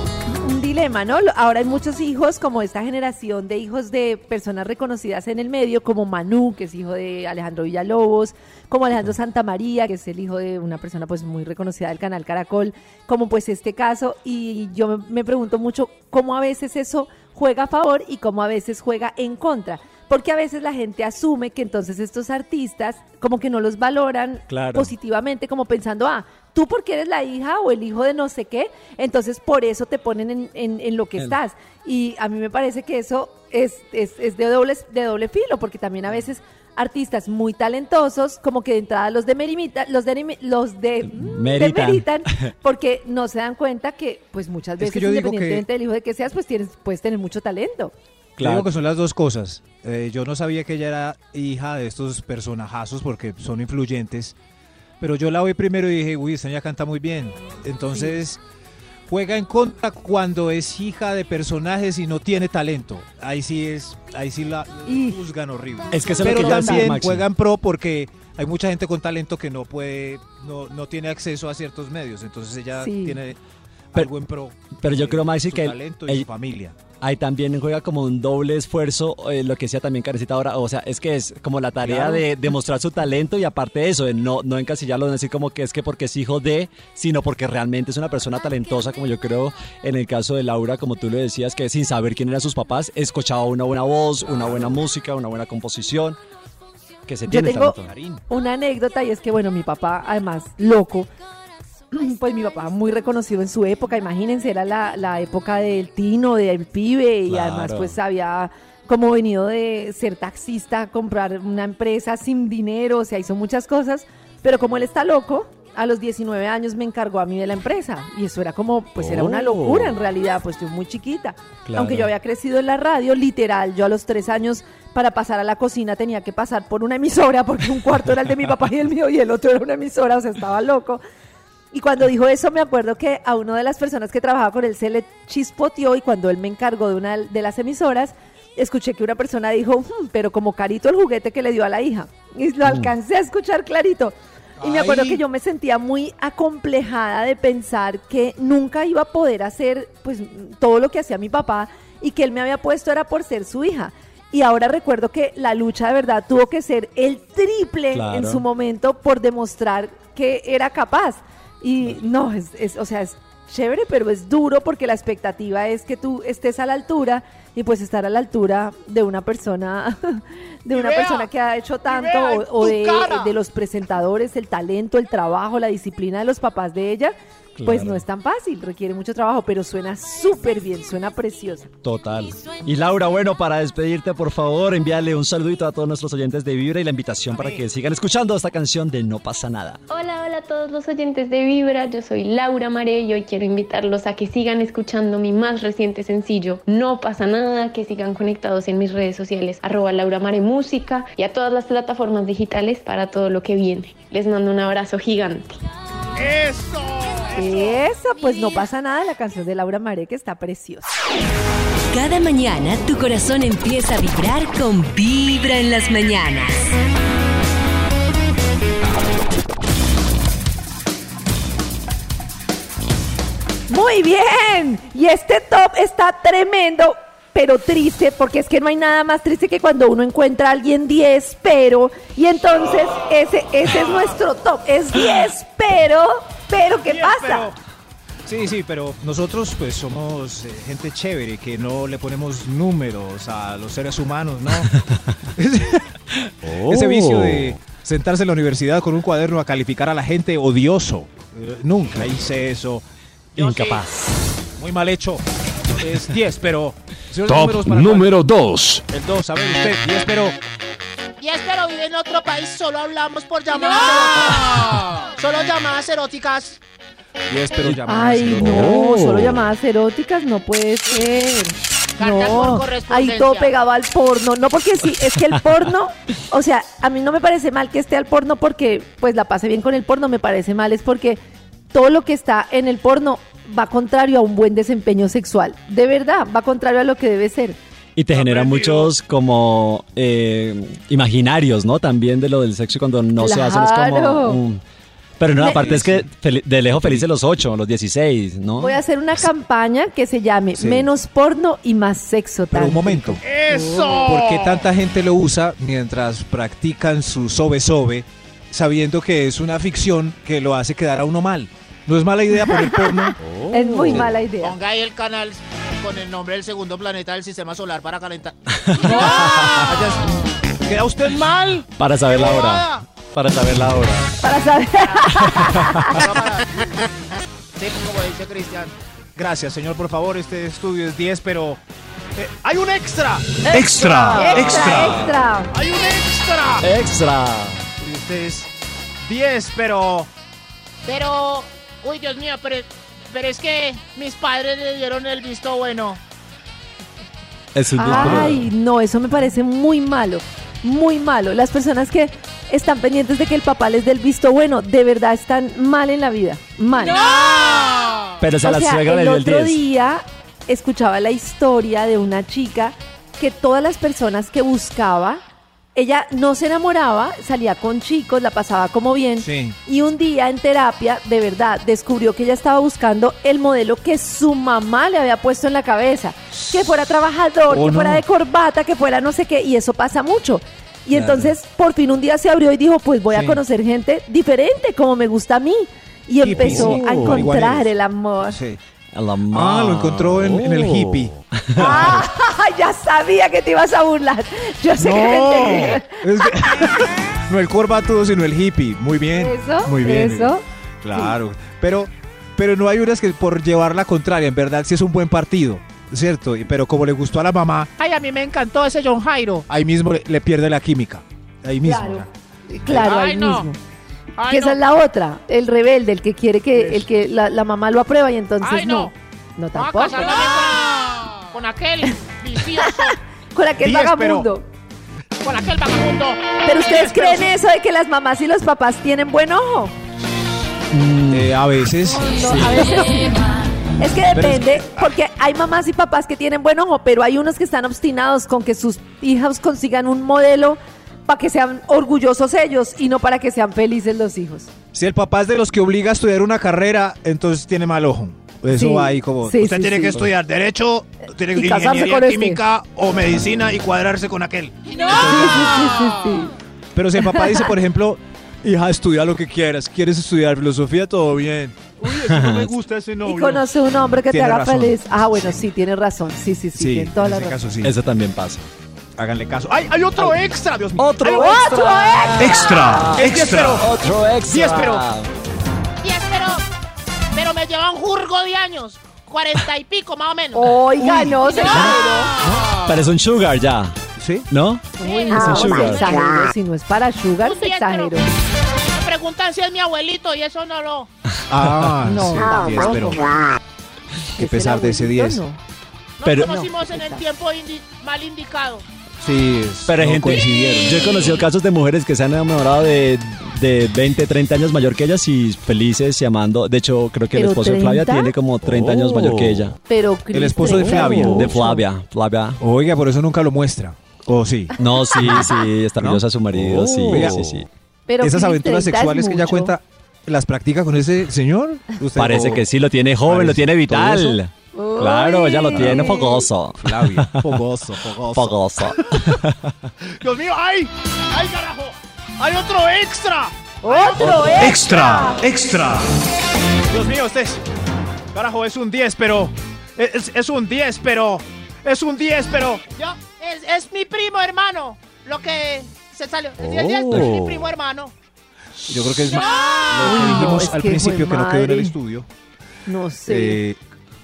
un dilema, ¿no? Ahora hay muchos hijos, como esta generación de hijos de personas reconocidas en el medio, como Manu, que es hijo de Alejandro Villalobos, como Alejandro Santamaría, que es el hijo de una persona pues muy reconocida del canal Caracol, como pues este caso, y yo me, me pregunto mucho cómo a veces eso juega a favor y cómo a veces juega en contra. Porque a veces la gente asume que entonces estos artistas como que no los valoran Claro. positivamente, como pensando, ah, tú porque eres la hija o el hijo de no sé qué, entonces por eso te ponen en, en- en lo que estás. Y a mí me parece que eso es, es, es de, doble, de doble filo, porque también a veces artistas muy talentosos, como que de entrada los demerimitan, los de, los de, Meritan. demeritan, porque no se dan cuenta que pues muchas Es veces, que yo digo que- independientemente del hijo de que seas, pues tienes, puedes tener mucho talento. Claro. Que son las dos cosas. Eh, yo no sabía que ella era hija de estos personajazos porque son influyentes. Pero yo la vi primero y dije, uy, esta niña canta muy bien. Entonces, juega en contra cuando es hija de personajes y no tiene talento. Ahí sí es, ahí sí la juzgan horrible. Es que Pero decía, también Maxi. juega en pro porque hay mucha gente con talento que no puede, no, no tiene acceso a ciertos medios. Entonces ella Sí. tiene Pero- algo en pro. Pero yo creo, Maxi, que el- talento y el- su familia. Ahí también juega como un doble esfuerzo, eh, lo que decía también Carecita ahora, o sea, es que es como la tarea Claro. de demostrar su talento y aparte de eso, de no, no encasillarlo, de decir como que es que porque es hijo de, sino porque realmente es una persona talentosa, como yo creo en el caso de Laura, como tú lo decías, que sin saber quién eran sus papás, escuchaba una buena voz, una buena música, una buena composición, que se Yo tiene tengo talento. una anécdota y es que, bueno, mi papá, además, loco, pues mi papá muy reconocido en su época, imagínense, era la, la época del tino, del pibe, y Claro. además pues había como venido de ser taxista, comprar una empresa sin dinero, o sea, hizo muchas cosas, pero como él está loco, a los 19 años me encargó a mí de la empresa, y eso era como, pues era una Oh. locura en realidad, pues yo muy chiquita. Claro. Aunque yo había crecido en la radio, literal, yo a los tres años para pasar a la cocina tenía que pasar por una emisora porque un cuarto era el de mi papá y el mío y el otro era una emisora, o sea, estaba loco. Y cuando dijo eso me acuerdo que a una de las personas que trabajaba con él se le chispoteó y cuando él me encargó de una de las emisoras, escuché que una persona dijo, "Hmm, pero como carito el juguete que le dio a la hija. Y lo alcancé a escuchar clarito. Y me acuerdo que yo me sentía muy acomplejada de pensar que nunca iba a poder hacer pues todo lo que hacía mi papá y que él me había puesto era por ser su hija. Y ahora recuerdo que la lucha de verdad tuvo que ser el triple Claro. en su momento por demostrar que era capaz. Y no, es, es- o sea, es chévere, pero es duro porque la expectativa es que tú estés a la altura y pues estar a la altura de una persona, de una vea, persona que ha hecho tanto o, o de, de los presentadores, el talento, el trabajo, la disciplina de los papás de ella. Pues no es tan fácil, requiere mucho trabajo, pero suena súper bien, suena preciosa. Total. Y Laura, bueno, para despedirte, por favor, envíale un saludito a todos nuestros oyentes de Vibra y la invitación para que sigan escuchando esta canción de No pasa nada. Hola, hola a todos los oyentes de Vibra, yo soy Laura Mare y hoy quiero invitarlos a que sigan escuchando mi más reciente sencillo, No pasa nada, que sigan conectados en mis redes sociales, arroba Laura Mare Música y a todas las plataformas digitales para todo lo que viene. Les mando un abrazo gigante. ¡Eso! Esa, pues no pasa nada, la canción de Laura Maré que está preciosa. Cada mañana tu corazón empieza a vibrar con Vibra en las mañanas. Muy bien. Y este top está tremendo, pero triste, porque es que no hay nada más triste que cuando uno encuentra a alguien 10, pero. Y entonces ese, ese es nuestro top. Es 10, pero. Pero, ¿qué pasa? Sí, sí, pero nosotros pues somos eh, gente chévere que no le ponemos números a los seres humanos, ¿no? Ese vicio de sentarse en la universidad con un cuaderno a calificar a la gente odioso. Eh, nunca hice eso. Incapaz. Muy mal hecho. Es 10, pero... Top números para número 2. cuál? El 2, a ver usted, 10, pero... Y es pero vive en otro país, solo hablamos por llamadas eróticas. Solo llamadas eróticas. 10, pero llamadas Ay, eróticas. no, solo llamadas eróticas no puede ser. Cartas por No, ahí todo pegado al porno. No, porque sí, es que el porno, o sea, a mí no me parece mal que esté al porno porque pues la pase bien con el porno, me parece mal es porque todo lo que está en el porno va contrario a un buen desempeño sexual. De verdad, va contrario a lo que debe ser. Y te genera muchos como eh, imaginarios, ¿no? También de lo del sexo cuando no se hacen es como... Un- Pero no, aparte es que de lejos felices los 8, los 16, ¿no? Voy a hacer una campaña que se llame Sí. Menos porno y más sexo. Pero un momento. ¡Eso! ¿Por qué tanta gente lo usa mientras practican su sobe-sobe sabiendo que es una ficción que lo hace quedar a uno mal? No es mala idea poner porno. Es muy mala idea. Ponga ahí el canal con el nombre del segundo planeta del sistema solar para calentar. ¿Queda usted mal? Para saber la hora. Para saber la hora. Para saber. Sí, como dice Cristian. Gracias, señor, por favor. Este estudio es 10, pero. eh, ¡Hay un extra! Extra, extra, extra. ¡Hay un extra! Extra. Y Este es 10, pero. Pero, uy, Dios mío, pero, pero es que mis padres le dieron el visto bueno. Es un Ay, no, eso me parece muy malo. Muy malo. Las personas que están pendientes de que el papá les dé el visto bueno, de verdad están mal en la vida. Mal. Pero se O la sea, suegra le el dio el otro 10. día escuchaba la historia de una chica que todas las personas que buscaba, ella no se enamoraba, salía con chicos, la pasaba como bien. Sí. Y un día en terapia, de verdad, descubrió que ella estaba buscando el modelo que su mamá le había puesto en la cabeza. Que fuera trabajador, Oh, que no. fuera de corbata, que fuera no sé qué. Y eso pasa mucho. Y Claro. entonces, por fin un día se abrió y dijo, pues voy a conocer gente diferente, como me gusta a mí. Y empezó a encontrar el amor. Sí. La Ah, lo encontró en, en el Oh. hippie. Ah, ya sabía que te ibas a burlar. Yo sé que me No, entendí. es que- no el corbatudo, sino el hippie. Muy bien. Eso, Muy bien. eso. Claro. Pero, pero no hay unas que por llevar la contraria, en verdad sí es un buen partido, ¿cierto? Y- Pero como le gustó a la mamá, Ay, a mí me encantó ese John Jairo. ahí mismo le, le pierde la química. Ahí mismo. Claro. Claro, Ay, ahí no. mismo. Ay, que esa es la otra, el rebelde, el que quiere que, el que la, la mamá lo aprueba y entonces Ay, no. no. No tampoco. con, con aquel vicioso, Con aquel Diez, vagabundo. con aquel vagabundo. Pero ustedes Diez, pero- creen eso de que las mamás y los papás tienen buen ojo. Eh, a veces. No, a veces sí. Es que depende, porque hay mamás y papás que tienen buen ojo, pero hay unos que están obstinados con que sus hijos consigan un modelo para que sean orgullosos ellos y no para que sean felices los hijos. Si el papá es de los que obliga a estudiar una carrera, entonces tiene mal ojo. Eso Sí, va ahí como. sí, Usted tiene que estudiar Derecho, tiene Y que casarse Ingeniería con este. Química o Medicina y cuadrarse con aquel. Sí, sí, sí, sí, sí. Pero si el papá dice, por ejemplo, hija, estudia lo que quieras. ¿Quieres estudiar filosofía? Todo bien. Uy, no me gusta ese Y novio. conoce un hombre que te haga razón. feliz. Ah, bueno, sí, tiene razón. Sí, sí, sí, Sí, tiene toda en la ese razón. caso sí. Eso también pasa. Háganle caso. ¡Ay, hay otro extra! Dios mío. Otro Hay un ¡Otro extra! Extra, diez, extra. pero- Otro extra. Diez, pero- Diez, pero, pero me lleva un jurgo de años. Cuarenta y pico, más o menos. Oiga, no, se es un sugar ya. ¿Sí? ¿no? Uy, Es no, un se sugar. Si no es para sugar, se diez, exageró. Me preguntan si es mi abuelito y eso no lo. Ah, No, sí. 10, pero. Qué ¿Es pesar de ese abuelito? 10. No. Nos Pero- conocimos en el No, tiempo indi- mal indicado. Sí, es- Pero hay no gente, coincidieron. yo he conocido casos de mujeres que se han enamorado de, de 20, 30 años mayor que ellas y felices y amando. De hecho, creo que el ¿Pero esposo de Flavia 30? tiene como 30 años mayor que ella. Pero El esposo de Flavia. De. Flavia, Flavia. Oiga, por eso nunca lo muestra. ¿O sí? No, sí, sí, está orgullosa de su marido, sí, Oiga. sí, sí. Pero Esas aventuras 30 es sexuales que ella cuenta, ¿las practica con ese señor? ¿Usted Parece o- que sí, lo tiene joven, Parece lo tiene vital. Uy. Claro, ella lo tiene fogoso. Flavia. Fogoso, fogoso. Fogoso. Dios mío, ¡ay! ¡Ay, carajo! ¡Hay otro extra! ¡Otro Extra, extra. Dios mío, este es. Carajo, es un 10, pero. Es, es un 10, pero. Es un 10, pero. Yo, es, es mi primo hermano. Lo que se salió. Diez, Oh. es mi primo hermano. Yo creo que es ¡No! lo que no, dijimos es al que principio que no quedó en el estudio. No sé. Eh,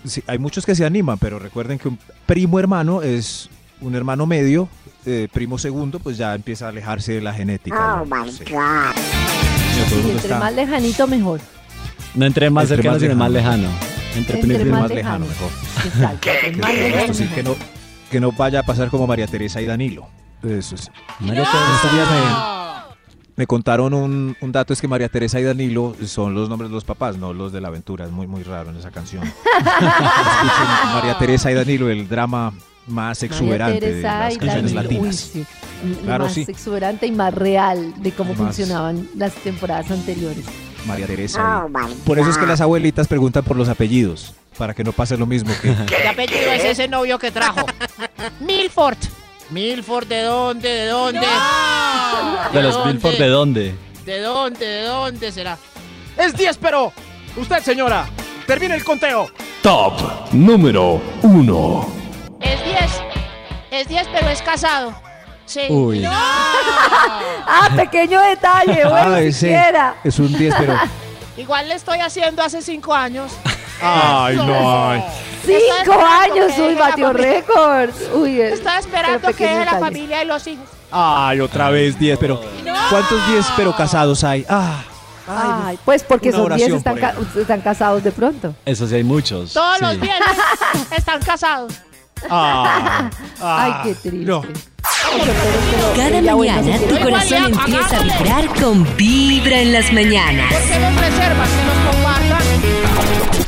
sí, hay muchos que se animan, pero recuerden que un primo hermano es un hermano medio, eh, primo segundo, pues ya empieza a alejarse de la genética. ¿no? Sí. Y todo el Y mundo entre está- más lejanito, mejor. No entre más Entre cercano, más sino más lejano. Entre, Entre más más lejano. lejano, mejor. Exacto. entre más lejano, Esto sí, que no, que no vaya a pasar como María Teresa y Danilo. Eso sí. María Estos días me, contaron un, un dato, es que María Teresa y Danilo son los nombres de los papás, no los de la aventura. Es muy, muy raro en esa canción. Escuchen María Teresa y Danilo, el drama más exuberante de las y canciones Danilo. Uy, latinas. sí. Claro, más sí. exuberante y más real de cómo Más- funcionaban las temporadas anteriores. María Teresa. y- Por eso es que las abuelitas preguntan por los apellidos, para que no pase lo mismo que... ¿Qué apellido es ese novio que trajo? Milford. Milford, ¿de dónde? ¿De dónde? ¿De los Milford de dónde? ¿De dónde? ¿De dónde será? Es 10, pero usted, señora, termine el conteo. Top número 1. Es 10. Es 10, pero es casado. Sí. Uy. Ah, pequeño detalle, bueno, Ah, ese siquiera. es un 10, pero... Igual le estoy haciendo hace 5 años. Ay, no. ay. Cinco años, uy, batió récord. Uy, eh, Estaba esperando que deje la familia y los hijos. Ay, otra vez 10, pero... ¿Cuántos 10 pero casados hay? Ah, Ay, pues porque son 10 oración están, por ca- están casados de pronto. Eso sí hay muchos. Todos sí. los viernes están casados. ah, Ay, ah, qué triste. no. Cada mañana se tu corazón empieza a vibrar con Vibra en las mañanas. ¿Por qué los reservas? Que los compartan.